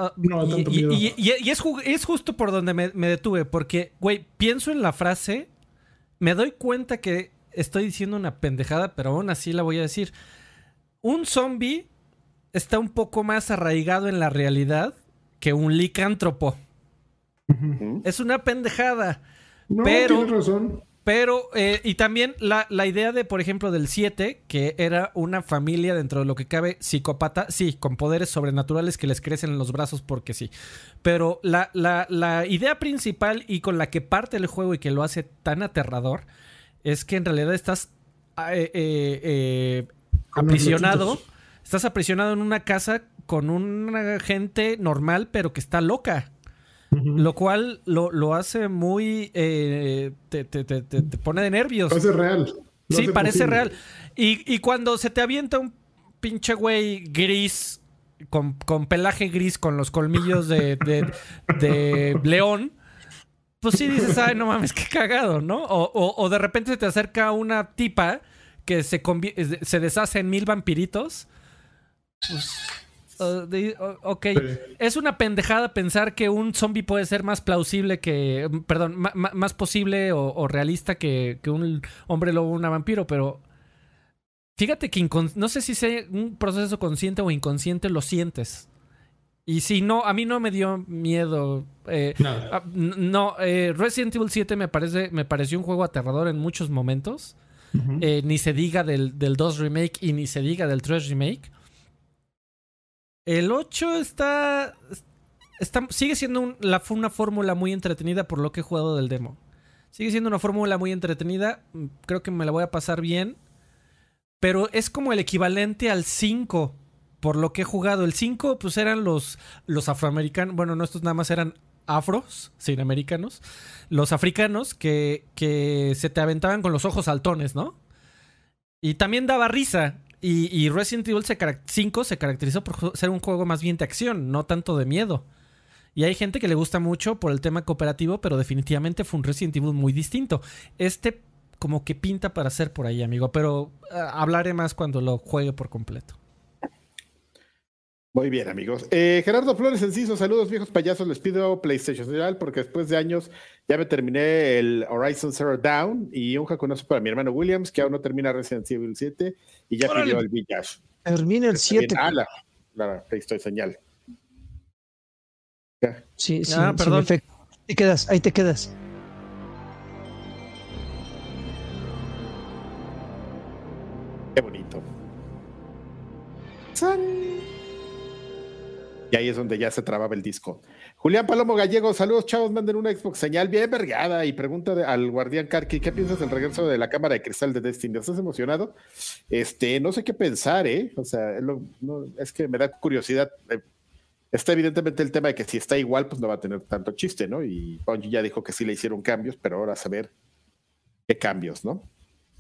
Ah, y, es, justo por donde me, detuve, porque, güey, pienso en la frase, me doy cuenta que estoy diciendo una pendejada, pero aún así la voy a decir. Un zombie está un poco más arraigado en la realidad que un licántropo. Es una pendejada. No, pero, tienes razón. Pero, eh, y también la, idea de, por ejemplo, del 7, que era una familia dentro de lo que cabe psicópata, sí, con poderes sobrenaturales que les crecen en los brazos porque sí. Pero la, la, idea principal y con la que parte el juego y que lo hace tan aterrador es que en realidad estás ah, eh, eh, aprisionado. Estás aprisionado en una casa con una gente normal, pero que está loca. Lo cual lo, hace muy... Eh, te, pone de nervios. Parece real. sí, parece real. Y, cuando se te avienta un pinche güey gris, con, pelaje gris, con los colmillos de, de, león, pues sí dices, ay, no mames, qué cagado, ¿no? O, de repente se te acerca una tipa que se, se deshace en mil vampiritos. Pues Uh, uh, ok, es una pendejada pensar que un zombie puede ser más plausible que, perdón, más posible o, realista que, un hombre lobo o una vampiro, pero fíjate que no sé si sea un proceso consciente o inconsciente lo sientes. Y si no, a mí no me dio miedo. Eh, no, ah, eh, Resident Evil 7 me, parece, me pareció un juego aterrador en muchos momentos. Eh, ni se diga del, del 2 remake y ni se diga del 3 remake. El 8 está, está sigue siendo una fórmula muy entretenida por lo que he jugado del demo. Sigue siendo una fórmula muy entretenida. Creo que me la voy a pasar bien. pero es como el equivalente al 5 por lo que he jugado. El 5 pues eran los, los afroamericanos, bueno, no estos nada más eran afros, sin americanos, los africanos que, que se te aventaban con los ojos saltones, ¿no? Y también daba risa. Y, Resident Evil 5 se caracterizó por ser un juego más bien de acción, no tanto de miedo. Y hay gente que le gusta mucho por el tema cooperativo, pero definitivamente fue un Resident Evil muy distinto. Este como que pinta para ser por ahí, amigo, pero ah, hablaré más cuando lo juegue por completo. Muy bien, amigos. Eh, Gerardo Flores Enciso, saludos viejos payasos. Les pido PlayStation Social porque después de años ya me terminé el Horizon Zero Down y un jaconazo para mi hermano Williams, que aún no termina Resident Evil 7 y ya pidió el Village. Termina el 7. Ah, la, la, señal. Sí, sí, ah, perdón. Ahí te quedas, ahí te quedas. Qué bonito. Y ahí es donde ya se trababa el disco. Julián Palomo Gallego, saludos chavos, manden una Xbox señal bien vergada y pregunta al guardián Karki, ¿qué piensas del regreso de la cámara de cristal de Destiny? ¿Estás emocionado? Este, no sé qué pensar, ¿eh? O sea, es que me da curiosidad. Eh, está evidentemente el tema de que si está igual, pues no va a tener tanto chiste, ¿no? Y Bungie ya dijo que sí le hicieron cambios, pero ahora a saber qué cambios, ¿no?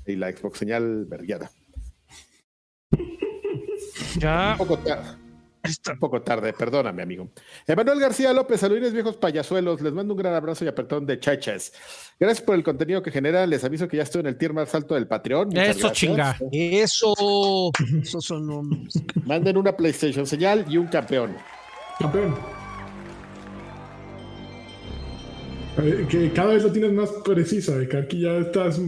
Y la Xbox señal vergada. Ya. Un poco tarde. Un poco tarde, perdóname, amigo. Emanuel García López, saludos viejos payasuelos. Les mando un gran abrazo y apretón de chachas. Gracias por el contenido que generan. Les aviso que ya estoy en el tier más alto del Patreon. Eso, chinga. Eso. Esos son Manden una PlayStation señal y un campeón. Campeón. Eh, que cada vez lo tienes más preciso, de que aquí ya estás.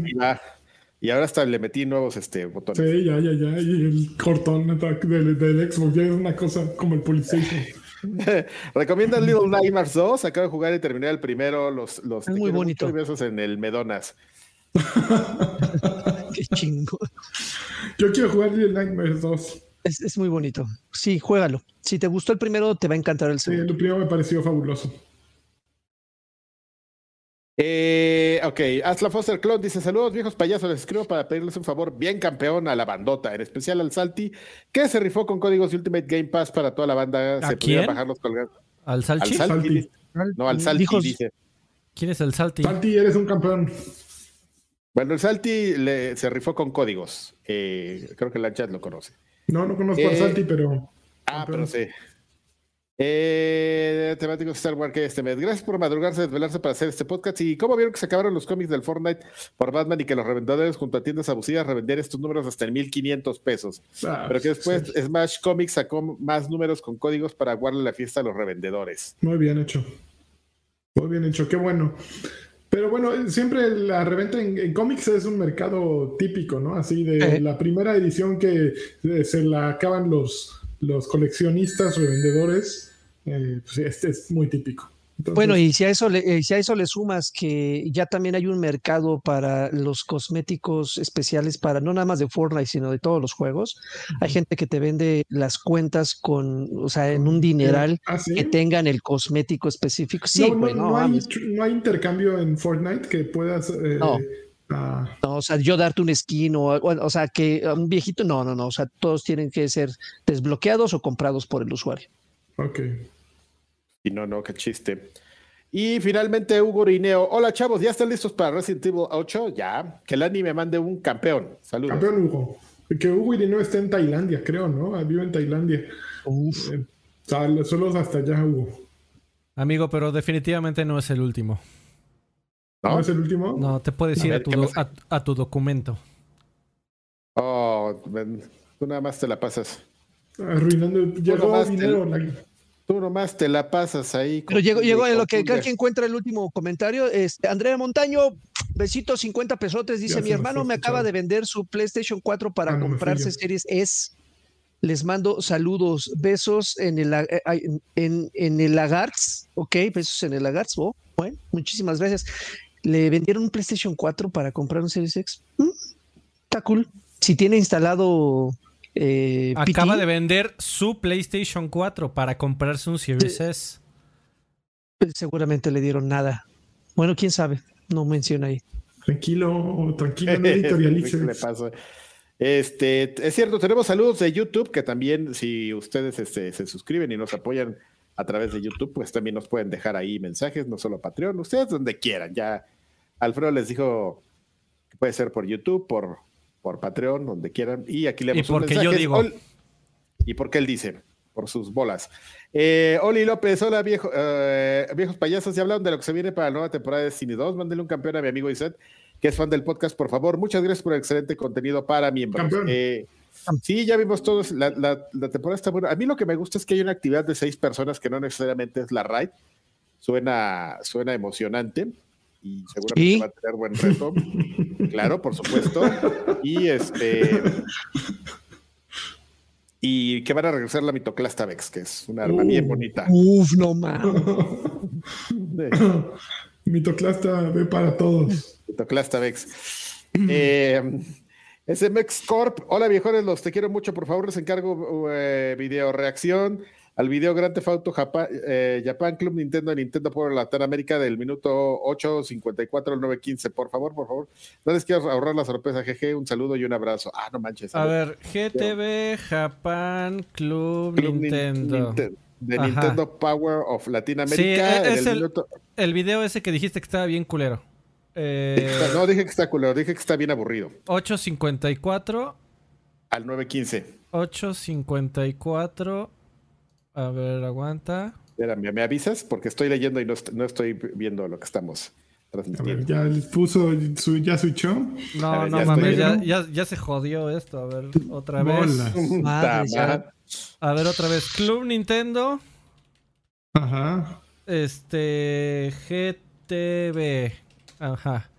Y ahora hasta le metí nuevos este, botones. Sí, ya, ya, ya. Y el cortón del, del Xbox ya es una cosa como el PlayStation. ¿Recomiendas Little Nightmares 2? Acabo de jugar y terminé el primero. Los, los es muy bonito. besos en el Medonas. Qué chingo. Yo quiero jugar Little Nightmares 2. Es, es, muy bonito. Sí, juégalo. Si te gustó el primero, te va a encantar el segundo. Sí, el primero me pareció fabuloso. Eh, ok, Asla Foster Clone dice: Saludos, viejos payasos. Les escribo para pedirles un favor bien campeón a la bandota, en especial al Salty, que se rifó con códigos de Ultimate Game Pass para toda la banda. ¿A se quién? bajar los colgados. ¿Al Salty? Al Salty. No, al Salty dice. ¿Quién es el Salty? Salty, eres un campeón. Bueno, el Salty se rifó con códigos. Eh, creo que la chat lo conoce. No, no conozco al eh, Salty, pero. Ah, pero sí. Eh, temáticos Star Wars que este mes. Gracias por madrugarse, desvelarse para hacer este podcast. ¿Y cómo vieron que se acabaron los cómics del Fortnite por Batman y que los revendedores junto a tiendas abusivas revender estos números hasta en 1500 pesos? Ah, Pero que después Smash Comics sacó más números con códigos para guardar la fiesta a los revendedores. Muy bien hecho. Muy bien hecho, qué bueno. Pero bueno, siempre la reventa en, cómics es un mercado típico, ¿no? Así de la primera edición que eh, se la acaban los, los coleccionistas, revendedores eh, pues este es muy típico. bueno, y si a, eso le, eh, si a eso le sumas que ya también hay un mercado para los cosméticos especiales para no nada más de Fortnite, sino de todos los juegos, hay gente que te vende las cuentas con, o sea, en un dineral ¿Ah, que tengan el cosmético específico. Sí, no, no, hay, no, hay, intercambio en Fortnite que puedas... Eh. Ah. No, o sea, yo darte un skin o, o, sea, que un viejito, no, no, no, o sea, todos tienen que ser desbloqueados o comprados por el usuario. Ok. Y no, no, qué chiste. Y finalmente Hugo Rineo. Hola chavos, ¿ya están listos para Resident Evil 8? Ya. Que el anime mande un campeón. Saludos. Campeón Hugo. Que Hugo Irineo está en Tailandia, creo, ¿no? Vive en Tailandia. Uf. Eh, solo hasta allá, Hugo. Amigo, pero definitivamente no es el último. ¿No, es el último? No, te puedes ir a, tu, a, tu documento. Oh, tú nada más te la pasas. Arruinando. Llegó dinero. Tú nomás te la pasas ahí. Pero llegó, llegó en lo que cada quien encuentra el último comentario. Este, Andrea Montaño, besito 50 pesotes, dice: Mi hermano me acaba de vender su PlayStation 4 para ah, comprarse Series S. Les mando saludos, besos en el, eh, en, en el Lagarts, ok, besos en el Lagarts. Oh, bueno, muchísimas gracias. Le vendieron un PlayStation 4 para comprar un Series X. Mm, está cool. Si tiene instalado eh, Acaba de vender su PlayStation 4 para comprarse un Series S. Pues, seguramente le dieron nada. Bueno, quién sabe. No menciona ahí. Tranquilo, tranquilo, no editorialice. Este, es cierto, tenemos saludos de YouTube, que también si ustedes este, se suscriben y nos apoyan a través de YouTube, pues también nos pueden dejar ahí mensajes, no solo Patreon, ustedes donde quieran. Ya Alfredo les dijo que puede ser por YouTube, por, por Patreon, donde quieran. Y aquí le ¿Y porque yo digo. y porque él dice, por sus bolas. Eh, Oli López, hola viejo, eh, viejos payasos, ya hablaron de lo que se viene para la nueva temporada de Cine 2. Mándele un campeón a mi amigo Iset, que es fan del podcast, por favor. Muchas gracias por el excelente contenido para miembros. Eh, sí, ya vimos todos, la, temporada está buena. A mí lo que me gusta es que hay una actividad de seis personas que no necesariamente es la raid. Suena, suena emocionante y seguramente va a tener buen reto. claro, por supuesto. Y este y que van a regresar la Mitoclasta Vex, que es una arma bien bonita. Uf, no mames. Mitoclasta ve para todos. Mitoclasta Vex. eh, SMX Corp, hola viejones, los te quiero mucho, por favor les encargo eh, video reacción al video Grand Theft Auto Japan, eh, Japan Club Nintendo Nintendo por Latinoamérica del minuto 8.54 al 9.15. Por favor, por favor. No les quiero ahorrar la sorpresa. GG, un saludo y un abrazo. Ah, no manches. A, ver, GTV Japan Club, Nintendo. de Nintendo Power of Latinoamérica. Sí, es el, el, video ese que dijiste que estaba bien culero. Eh, no, dije que está culero, dije que está bien aburrido. 8.54 al 9.15. 8.54 a ver, aguanta. Espérame, ¿me avisas? Porque estoy leyendo y no, estoy viendo lo que estamos transmitiendo. ¿Ya puso su, ya switchó? No, no mames, ya, ya, se jodió esto. A ver, otra vez. a ver, otra vez. Club Nintendo. Ajá. Este. GTV. Ajá.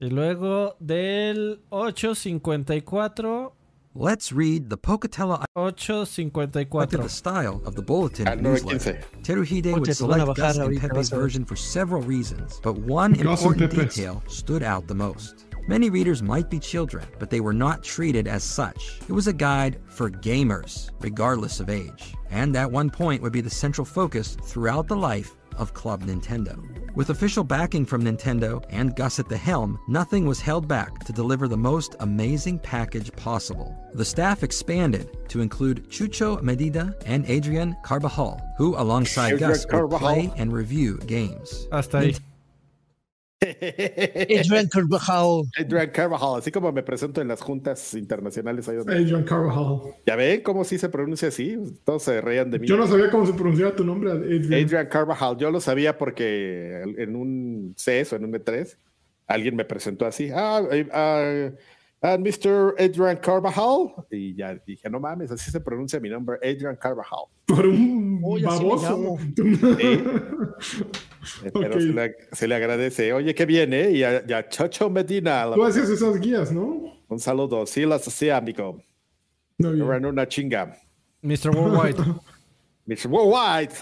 Y luego del 854 Let's read the Pocatello 854. the style of the bulletin newsletter. Teruhide would select Gus and Pepe's version for several reasons, but one important detail stood out the most. Many readers might be children, but they were not treated as such. It was a guide for gamers, regardless of age, and at one point would be the central focus throughout the life of Club Nintendo. With official backing from Nintendo and Gus at the helm, nothing was held back to deliver the most amazing package possible. The staff expanded to include Chucho Medida and Adrian Carbajal, who, alongside Adrian Gus, would play and review games. Hasta ahí. Adrian Carvajal. Adrian Carvajal, así como me presento en las juntas internacionales. Adrian Carvajal. ¿Ya ven cómo sí se pronuncia así? Todos se reían de mí. Yo no sabía cómo se pronunciaba tu nombre, Adrian. Adrian Carvajal. Yo lo sabía porque en un CES o en un E3 alguien me presentó así. Ah, ah and Mr. Adrian Carvajal. Y ya dije, no mames, así se pronuncia mi nombre, Adrian Carvajal. Por un baboso. Pero se, le, agradece. Oye, qué bien, ¿eh? Y a, Chocho Medina. Tú hacías esas guías, ¿no? Un saludo. Sí, las hacía, amigo. No, Eran una chinga. Mr. Worldwide. Mr. Worldwide.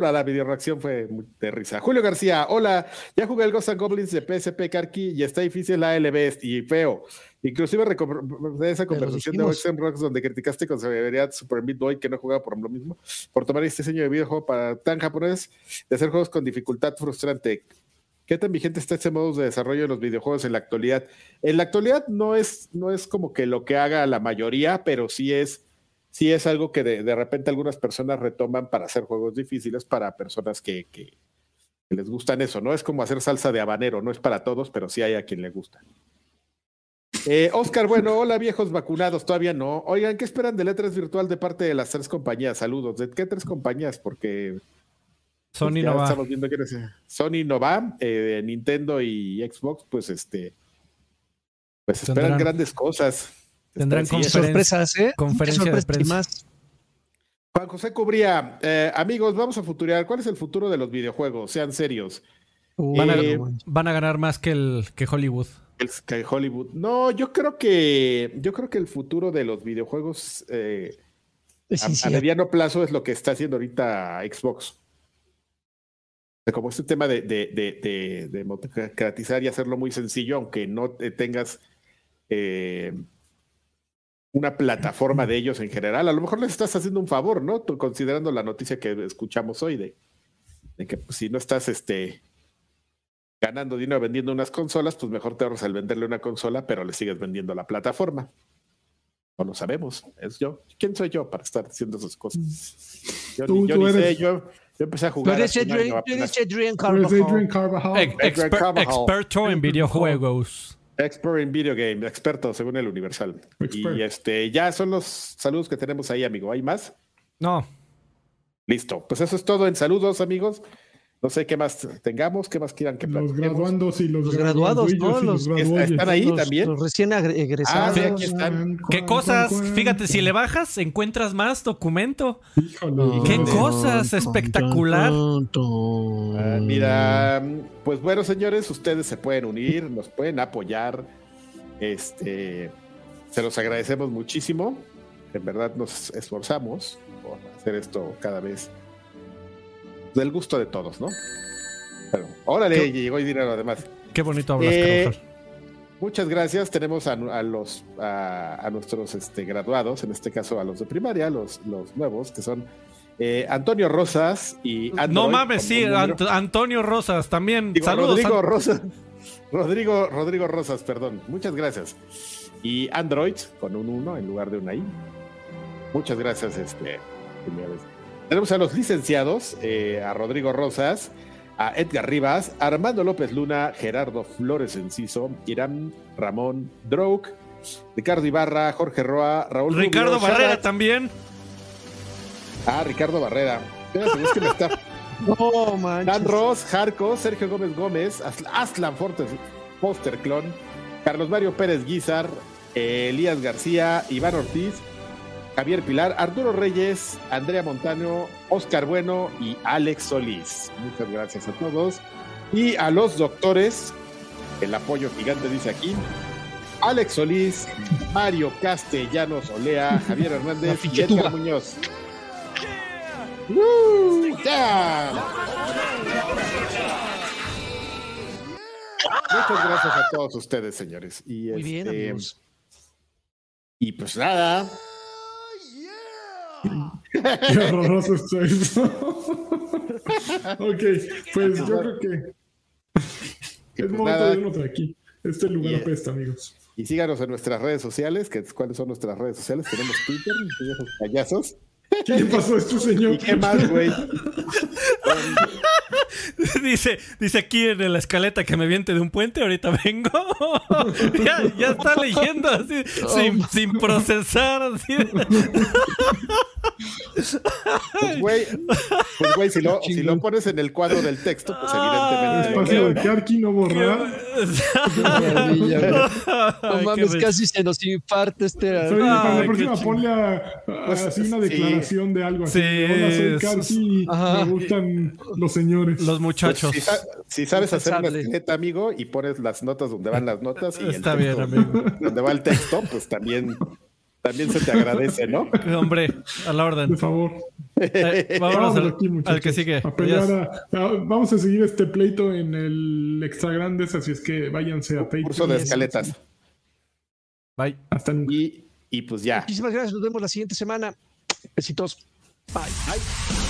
La video reacción fue de risa. Julio García, hola, ya jugué el Ghost Goblins de PSP Karki y está difícil la LB y feo. Inclusive de esa conversación de Oxen Rocks donde criticaste con severidad Super Meat Boy que no jugaba por lo mismo, por tomar este diseño de videojuego para tan japonés de hacer juegos con dificultad frustrante. ¿Qué tan vigente está este modo de desarrollo de los videojuegos en la actualidad? En la actualidad no es, no es como que lo que haga la mayoría, pero sí es sí es algo que de, repente algunas personas retoman para hacer juegos difíciles para personas que, les gustan eso, ¿no? Es como hacer salsa de habanero, no es para todos, pero sí hay a quien le gusta. Eh, Oscar, bueno, hola viejos vacunados, todavía no. Oigan, ¿qué esperan de letras virtual de parte de las tres compañías? Saludos. ¿De qué tres compañías? Porque Sony pues, no va. Estamos viendo quiénes. Sony no va, eh, Nintendo y Xbox, pues este, pues esperan grandes cosas. Tendrán sorpresas, ¿eh? Conferencia de prensa. Juan José Cubría, eh, amigos, vamos a futurear. ¿Cuál es el futuro de los videojuegos? Sean serios. van, a, eh, van, a, ganar más que el que Hollywood. El, que Hollywood. No, yo creo que yo creo que el futuro de los videojuegos eh, a, mediano plazo es lo que está haciendo ahorita Xbox. Como este tema de, de, de, democratizar y hacerlo muy sencillo, aunque no tengas una plataforma de ellos en general. A lo mejor les estás haciendo un favor, ¿no? Tú, considerando la noticia que escuchamos hoy de, que pues, si no estás este, ganando dinero vendiendo unas consolas, pues mejor te ahorras al venderle una consola, pero le sigues vendiendo la plataforma. No lo sabemos, es yo. ¿Quién soy yo para estar haciendo esas cosas? Yo, tú, yo ni sé, yo, empecé a jugar. Tú eres Adrian Carvajal. Experto en videojuegos. Expert en video game, experto según el Universal. Y este, ya son los saludos que tenemos ahí, amigo. ¿Hay más? No. Listo. Pues eso es todo en saludos, amigos. No sé qué más tengamos, qué más quieran que Los graduandos y los, graduados, ¿no? Los, están ahí también. Los recién egresados. Ah, aquí están. ¿Qué cosas? Fíjate, si le bajas, encuentras más documento. Híjole. ¿Qué cosas? Espectacular. Ah, mira, pues bueno, señores, ustedes se pueden unir, nos pueden apoyar. Este, se los agradecemos muchísimo. En verdad nos esforzamos por hacer esto cada vez del gusto de todos, ¿no? Pero, órale, llegó el dinero además. Qué bonito hablas, eh, Muchas gracias. Tenemos a, los a, nuestros este, graduados, en este caso a los de primaria, los, los nuevos, que son eh, Antonio Rosas y No mames, sí, Antonio Rosas también. Saludos. Rodrigo Rosas. Rodrigo, Rodrigo Rosas, perdón. Muchas gracias. Y Android con un 1 en lugar de una I. Muchas gracias, este, señores. Tenemos a los licenciados, eh, a Rodrigo Rosas, a Edgar Rivas, Armando López Luna, Gerardo Flores Enciso, Irán Ramón Drouk, Ricardo Ibarra, Jorge Roa, Raúl Ricardo Barrera también. Ah, Ricardo Barrera. Espérate, es que me está. No, manches. Dan Ross, Jarco, Sergio Gómez Gómez, Aslan Fortes, Poster Clon, Carlos Mario Pérez Guizar, Elías García, Iván Ortiz, Javier Pilar, Arturo Reyes, Andrea Montano, Oscar Bueno y Alex Solís. Muchas gracias a todos. Y a los doctores, el apoyo gigante dice aquí. Alex Solís, Mario Castellanos Olea, Javier Hernández y Edgar Muñoz. Muchas gracias a todos ustedes, señores. Y Muy bien, este, amigos. Y pues nada, Qué horroroso está eso. ok, pues yo creo que es momento de irnos de aquí. Este lugar apesta, amigos. Y síganos en nuestras redes sociales, que ¿cuáles son nuestras redes sociales? Tenemos Twitter, payasos. ¿Qué le pasó a este señor? ¿Y qué más, güey? dice, dice aquí en la escaleta que me viente de un puente, ahorita vengo. ya, está leyendo así, sin, sin, procesar. Así. Pues güey, pues güey, si lo, si lo pones en el cuadro del texto, pues evidentemente. Espacio de Karki no borrar. no mames, casi se nos infarta este. para la próxima ponle a, pues, así una declaración de algo así. Sí, Hola, soy Karki, me gustan los señores. Los muchachos. Pues, si, sabes hacer una esqueleta, amigo, y pones las notas donde van las notas y Está bien, amigo. donde va el texto, pues también también se te agradece, ¿no? Hombre, a la orden. Por favor. Eh, vámonos al, aquí, al, que sigue. vamos a seguir este pleito en el Extra Grandes, así es que váyanse a Patreon. Curso de escaletas. Bye. Hasta y, y pues ya. Muchísimas gracias. Nos vemos la siguiente semana. Besitos. Bye. Bye.